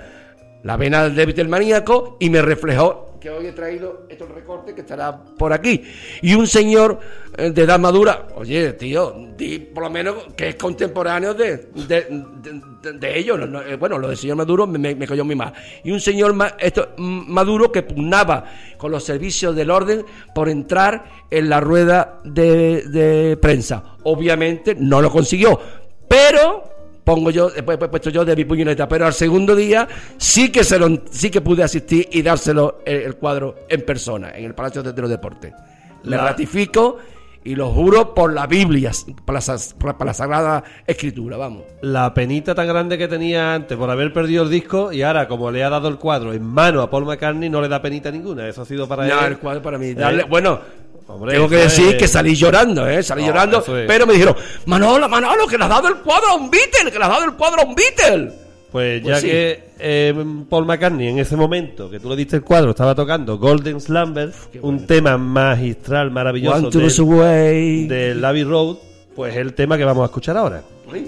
la vena del débil maníaco y me reflejó que hoy he traído estos recortes que estará por aquí. Y un señor eh, de edad madura, oye, tío, di por lo menos que es contemporáneo de, de, ellos. eh, bueno, lo del señor Maduro me, me, cayó muy mal. Y un señor esto, Maduro que pugnaba con los servicios del orden por entrar en la rueda de, de prensa. Obviamente no lo consiguió, pero pongo yo, después he puesto yo de mi puñoneta, pero al segundo día sí que se lo, sí que pude asistir y dárselo el, el cuadro en persona, en el Palacio de los Deportes. Le ratifico y lo juro por la Biblia, por la, por la- Sagrada Escritura, vamos. La penita tan grande que tenía antes por haber perdido el disco y ahora, como le ha dado el cuadro en mano a Paul McCartney, no le da penita ninguna. Eso ha sido para No, él. el cuadro para mí. Eh, bueno, Hombre, tengo que decir es- que salí llorando, ¿eh? Salí No, llorando, es. pero me dijeron, Manolo, Manolo, que le has dado el cuadro a un Beatle, que le has dado el cuadro a un Beatle. Pues ya Pues sí. que eh, Paul McCartney en ese momento que tú le diste el cuadro estaba tocando Golden Slumber, un bueno. tema magistral, maravilloso del, del Abbey Road, pues es el tema que vamos a escuchar ahora. Uy,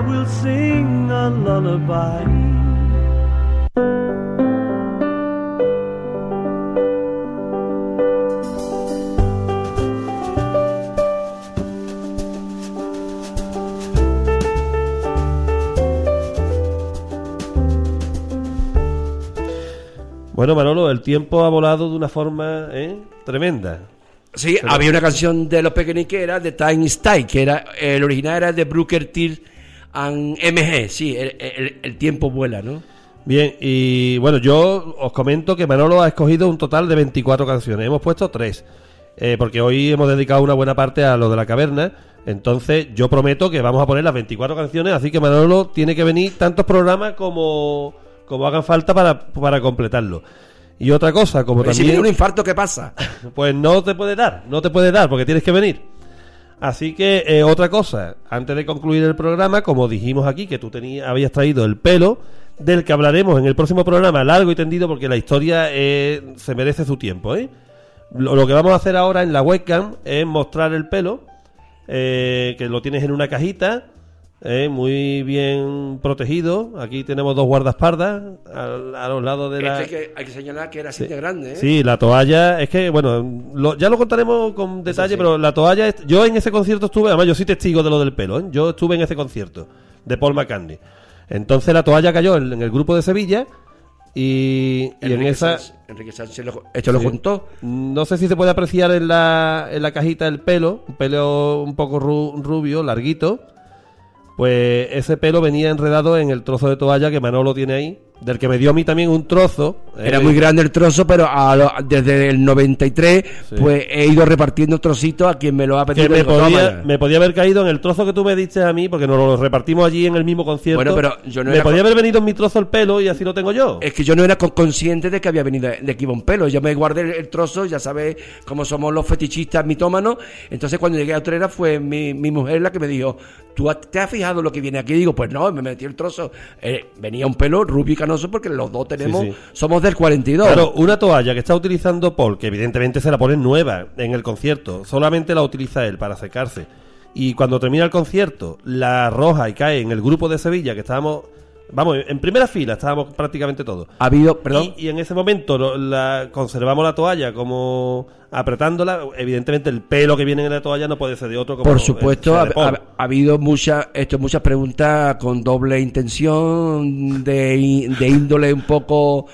I will sing a lullaby. Bueno, Manolo, el tiempo ha volado de una forma ¿eh? tremenda. Sí, había una canción de los pequeños que era de Time Style, que era el original era de Brooker T and MG, sí, el, el- el tiempo vuela, ¿no? Bien, y bueno, yo os comento que Manolo ha escogido un total de 24 canciones. Hemos puesto 3, porque hoy hemos dedicado una buena parte a lo de la caverna. Entonces, yo prometo que vamos a poner las 24 canciones, así que Manolo tiene que venir tantos programas como, como hagan falta para, para completarlo. Y otra cosa, como Y si también... viene un infarto, ¿qué pasa? [laughs] Pues no te puede dar, no te puede dar porque tienes que venir. Así que eh, otra cosa, antes de concluir el programa, como dijimos aquí, que tú tenías, habías traído el pelo, del que hablaremos en el próximo programa, largo y tendido, porque la historia eh, se merece su tiempo. ¿eh? Lo, que vamos a hacer ahora en la webcam es mostrar el pelo, que lo tienes en una cajita, eh, muy bien protegido. Aquí tenemos dos guardaespaldas al- a, los lados de la... Este hay, que, hay que señalar que era así de grande, ¿eh? Sí, la toalla, es que, bueno, lo- ya lo contaremos con detalle, sí. pero la toalla, es- yo en ese concierto estuve, además yo soy testigo de lo del pelo, ¿eh? yo estuve en ese concierto de Paul McCartney. Entonces la toalla cayó en, en el grupo de Sevilla y, y en esa... Sánchez- Enrique Sánchez lo- esto lo contó. No sé si se puede apreciar en la, en la cajita el pelo, un pelo un poco ru- rubio, larguito. Pues ese pelo venía enredado en el trozo de toalla que Manolo tiene ahí, del que me dio a mí también un trozo. Era eh, muy grande el trozo, pero a lo- desde el 93 Sí. pues he ido repartiendo trocitos a quien me lo ha pedido. que me Digo, "Toma podía, ya". me podía haber caído en el trozo que tú me diste a mí, porque nos lo repartimos allí en el mismo concierto. Bueno, pero yo no me era podía haber venido en mi trozo el pelo y así lo tengo yo. Es que yo no era con- consciente de que había venido de, aquí un pelo. Yo me guardé el, el trozo, ya sabes cómo somos los fetichistas mitómanos. Entonces, cuando llegué a Utrera, fue mi, mi mujer la que me dijo: ¿Tú te has fijado lo que viene aquí? digo, pues no, me metí el trozo. Eh, venía un pelo rubio y canoso porque los dos tenemos, Sí, sí. somos del 42. Claro, una toalla que está utilizando Paul, que evidentemente se la pone nueva en el concierto, solamente la utiliza él para secarse. Y cuando termina el concierto, la roja y cae en el grupo de Sevilla, que estábamos, vamos, en primera fila estábamos prácticamente todos. Ha habido, perdón, Y, y en ese momento la, conservamos la toalla como apretándola. Evidentemente el pelo que viene en la toalla no puede ser de otro. Como Por eh, supuesto, ha, habido muchas esto, muchas preguntas con doble intención de, de índole un poco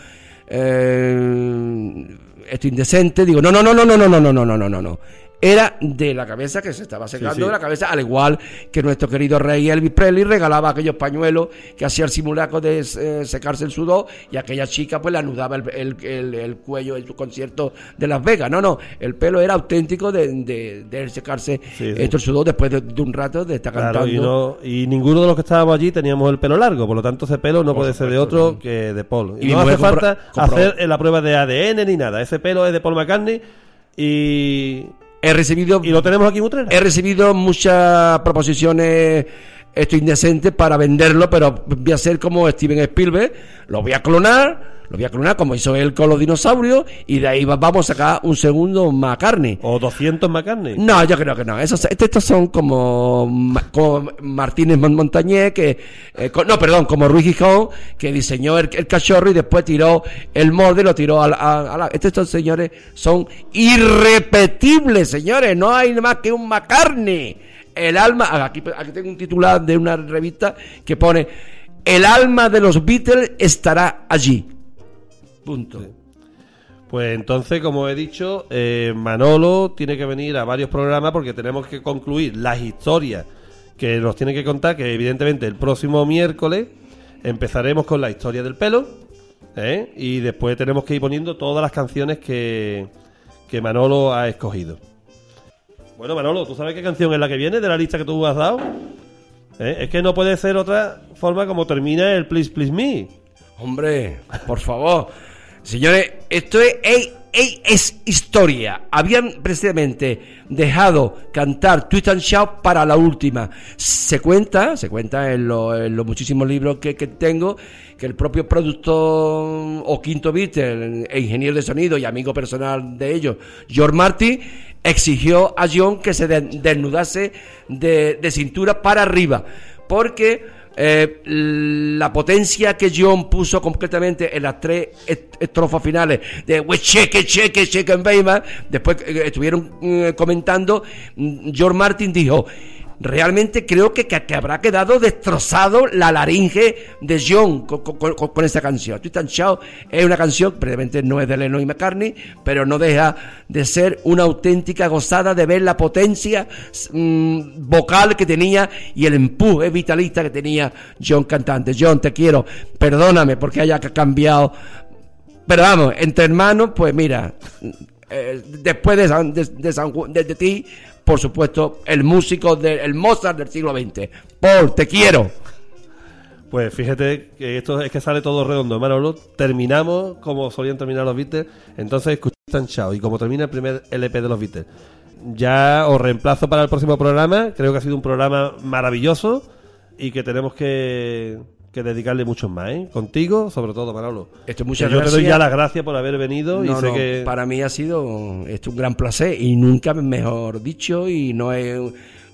eh, esto indecente. Digo, no, no, no, no, no, no, no, no, no, no, no. Era de la cabeza que se estaba secando sí. de la cabeza, al igual que nuestro querido rey Elvis Presley regalaba aquellos pañuelos que hacía el simulacro de eh, secarse el sudor y aquella chica pues le anudaba el, el- el- el cuello en su concierto de Las Vegas. No, no, el pelo era auténtico de, de, de secarse Sí, esto el sudor después de, de un rato de estar Claro, cantando. y, no- y ninguno de los que estábamos allí teníamos el pelo largo, por lo tanto ese pelo no puede ser de otro que de Paul. Y, Y no hace falta hacer eh, la prueba de ADN ni nada. Ese pelo es de Paul McCartney y, He recibido y lo tenemos aquí en Utrera. He recibido muchas proposiciones esto indecente para venderlo, pero voy a ser como Steven Spielberg, lo voy a clonar, lo voy a clonar como hizo él con los dinosaurios, y de ahí va- vamos a sacar un segundo McCartney. O 200 McCartney. No, yo creo que no. Esos, est- estos son como, como Martínez Mon- Montañé, que, eh, no, perdón, como Ruiz Gijón, que diseñó el, el cachorro y después tiró el molde y lo tiró a- a la- estos, estos señores son irrepetibles, señores. No hay más que un McCartney. El alma, ah, aquí, tengo un titular de una revista que pone, el alma de los Beatles estará allí. Punto. Pues entonces, como he dicho, eh, Manolo tiene que venir a varios programas porque tenemos que concluir las historias que nos tiene que contar, que evidentemente el próximo miércoles empezaremos con la historia del pelo, ¿eh? y después tenemos que ir poniendo todas las canciones que, que Manolo ha escogido. Bueno, Manolo, ¿tú sabes qué canción es la que viene de la lista que tú has dado? ¿Eh? Es que no puede ser otra forma como termina el Please Please Me. Hombre, por favor. Señores, esto es, ey, es historia. Habían precisamente dejado cantar Twist and Shout para la última. Se cuenta, se cuenta en, lo- en los muchísimos libros que, tengo, que el propio productor o quinto Beatle, ingeniero de sonido y amigo personal de ellos, George Martin, exigió a John que se de- desnudase de, de cintura para arriba. Porque eh, la potencia que John puso completamente en las tres est- estrofas finales de We It, Shake It, Shake and Baby, después eh, estuvieron eh, comentando, mm, George Martin dijo, realmente creo que, que- que habrá quedado destrozado la laringe de John con, con, con- con esa canción. Twist and Shout es una canción, previamente no es de Lennon y McCartney, pero no deja de ser una auténtica gozada de ver la potencia mm, vocal que tenía y el empuje vitalista que tenía John cantante. John, te quiero, perdóname porque haya cambiado. Pero vamos, entre hermanos, pues mira, eh, después de, San- de, San de- de ti, por supuesto, el músico del Mozart del siglo XX. Paul, te quiero. Pues fíjate que esto es que sale todo redondo, Manolo. Terminamos como solían terminar los Beatles. Entonces escuchan Chao. Y como termina el primer LP de los Beatles. Ya os reemplazo para el próximo programa. Creo que ha sido un programa maravilloso y que tenemos que, que dedicarle muchos más, ¿eh? Contigo, sobre todo, Manolo. Esto, muchas Que yo te doy ya las gracias por haber venido y sé no, que... Para mí ha sido esto un gran placer y nunca mejor dicho y no es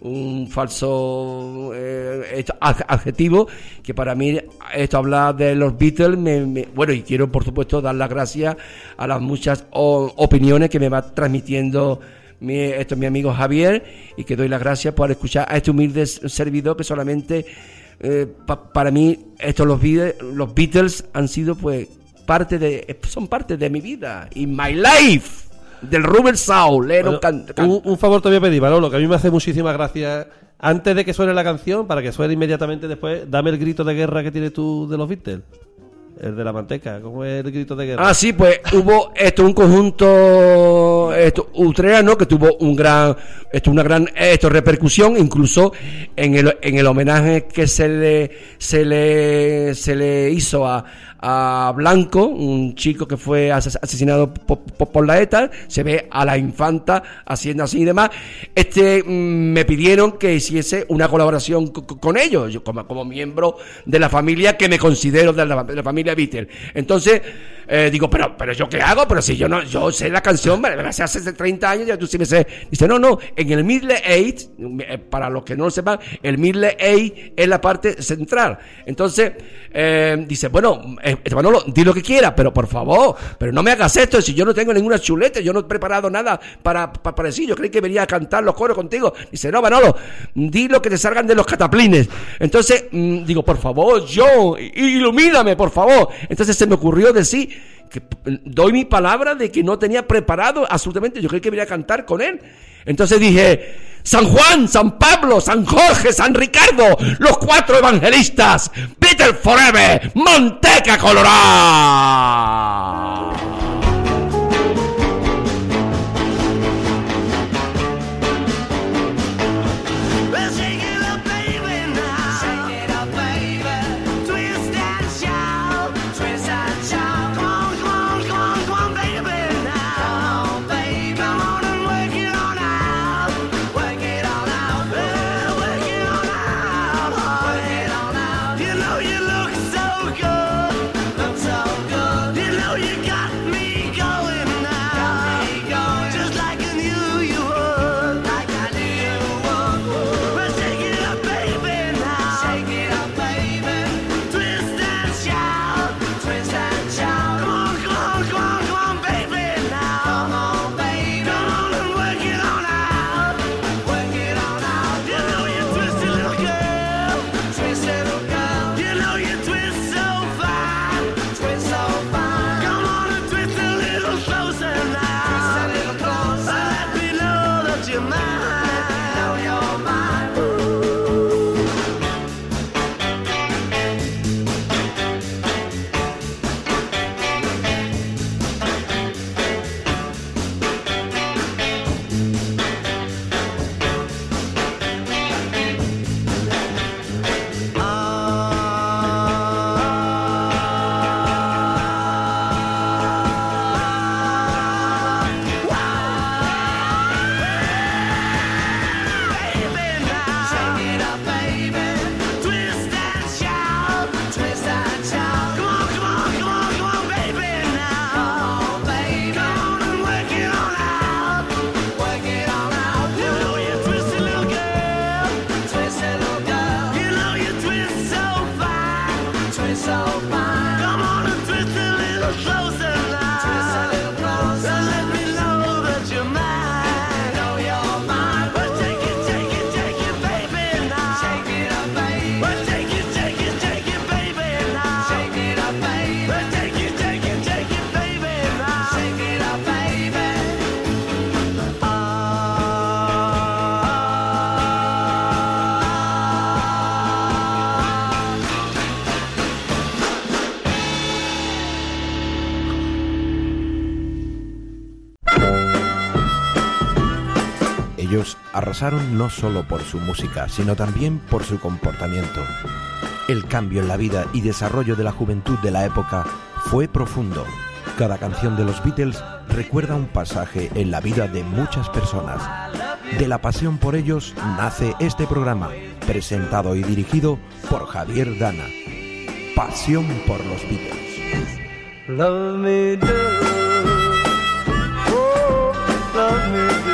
un, falso eh, adjetivo que para mí esto habla de los Beatles me- me- bueno y quiero por supuesto dar las gracias a las muchas o- opiniones que me va transmitiendo mi, esto, mi amigo Javier y que doy las gracias por escuchar a este humilde servidor que solamente eh, pa- para mí estos los, Beatles- los Beatles han sido pues parte de son parte de mi vida y my life del Rubber Soul Bueno, can- can- un, un favor te voy a pedir, Manolo, que a mí me hace muchísimas gracias. Antes de que suene la canción, para que suene inmediatamente después, dame el grito de guerra que tienes tú de los Beatles. El de la manteca, ¿cómo es el grito de guerra? Ah, sí, pues hubo esto un conjunto esto utrerano que tuvo un gran esto una gran esto repercusión incluso en el, en el homenaje que se le se le se le hizo a a Blanco, un chico que fue ases- asesinado po- po- por, la ETA, se ve a la infanta haciendo así y demás. Este mm, me pidieron que hiciese una colaboración co- co- con ellos, como, miembro de la familia que me considero de la, de la familia Beatles. Entonces, eh, digo, pero, pero yo qué hago, pero si yo no, yo sé la canción, me la sé hace 30 años, ya tú sí me sé. Dice, no, no, en el Middle Eight, eh, para los que no lo sepan, el Middle Eight es la parte central. Entonces, eh, dice, bueno, eh, Manolo, di lo que quiera, pero por favor, pero no me hagas esto, si yo no tengo ninguna chuleta, yo no he preparado nada para, para, para decir, yo creí que venía a cantar los coros contigo. Dice, no, Manolo, di lo que te salgan de los cataplines. Entonces, mm, digo, por favor, yo, ilumíname, por favor. Entonces se me ocurrió decir doy mi palabra de que no tenía preparado absolutamente, yo creí que venía a cantar con él. Entonces dije, San Juan, San Pablo, San Jorge, San Ricardo, los cuatro evangelistas, Beatles Forever, Manteca Colorada. Arrasaron no solo por su música, sino también por su comportamiento. El cambio en la vida y desarrollo de la juventud de la época fue profundo. Cada canción de los Beatles recuerda un pasaje en la vida de muchas personas. De la pasión por ellos nace este programa, presentado y dirigido por Javier Dana. Pasión por los Beatles. Love me do. Oh, love me do.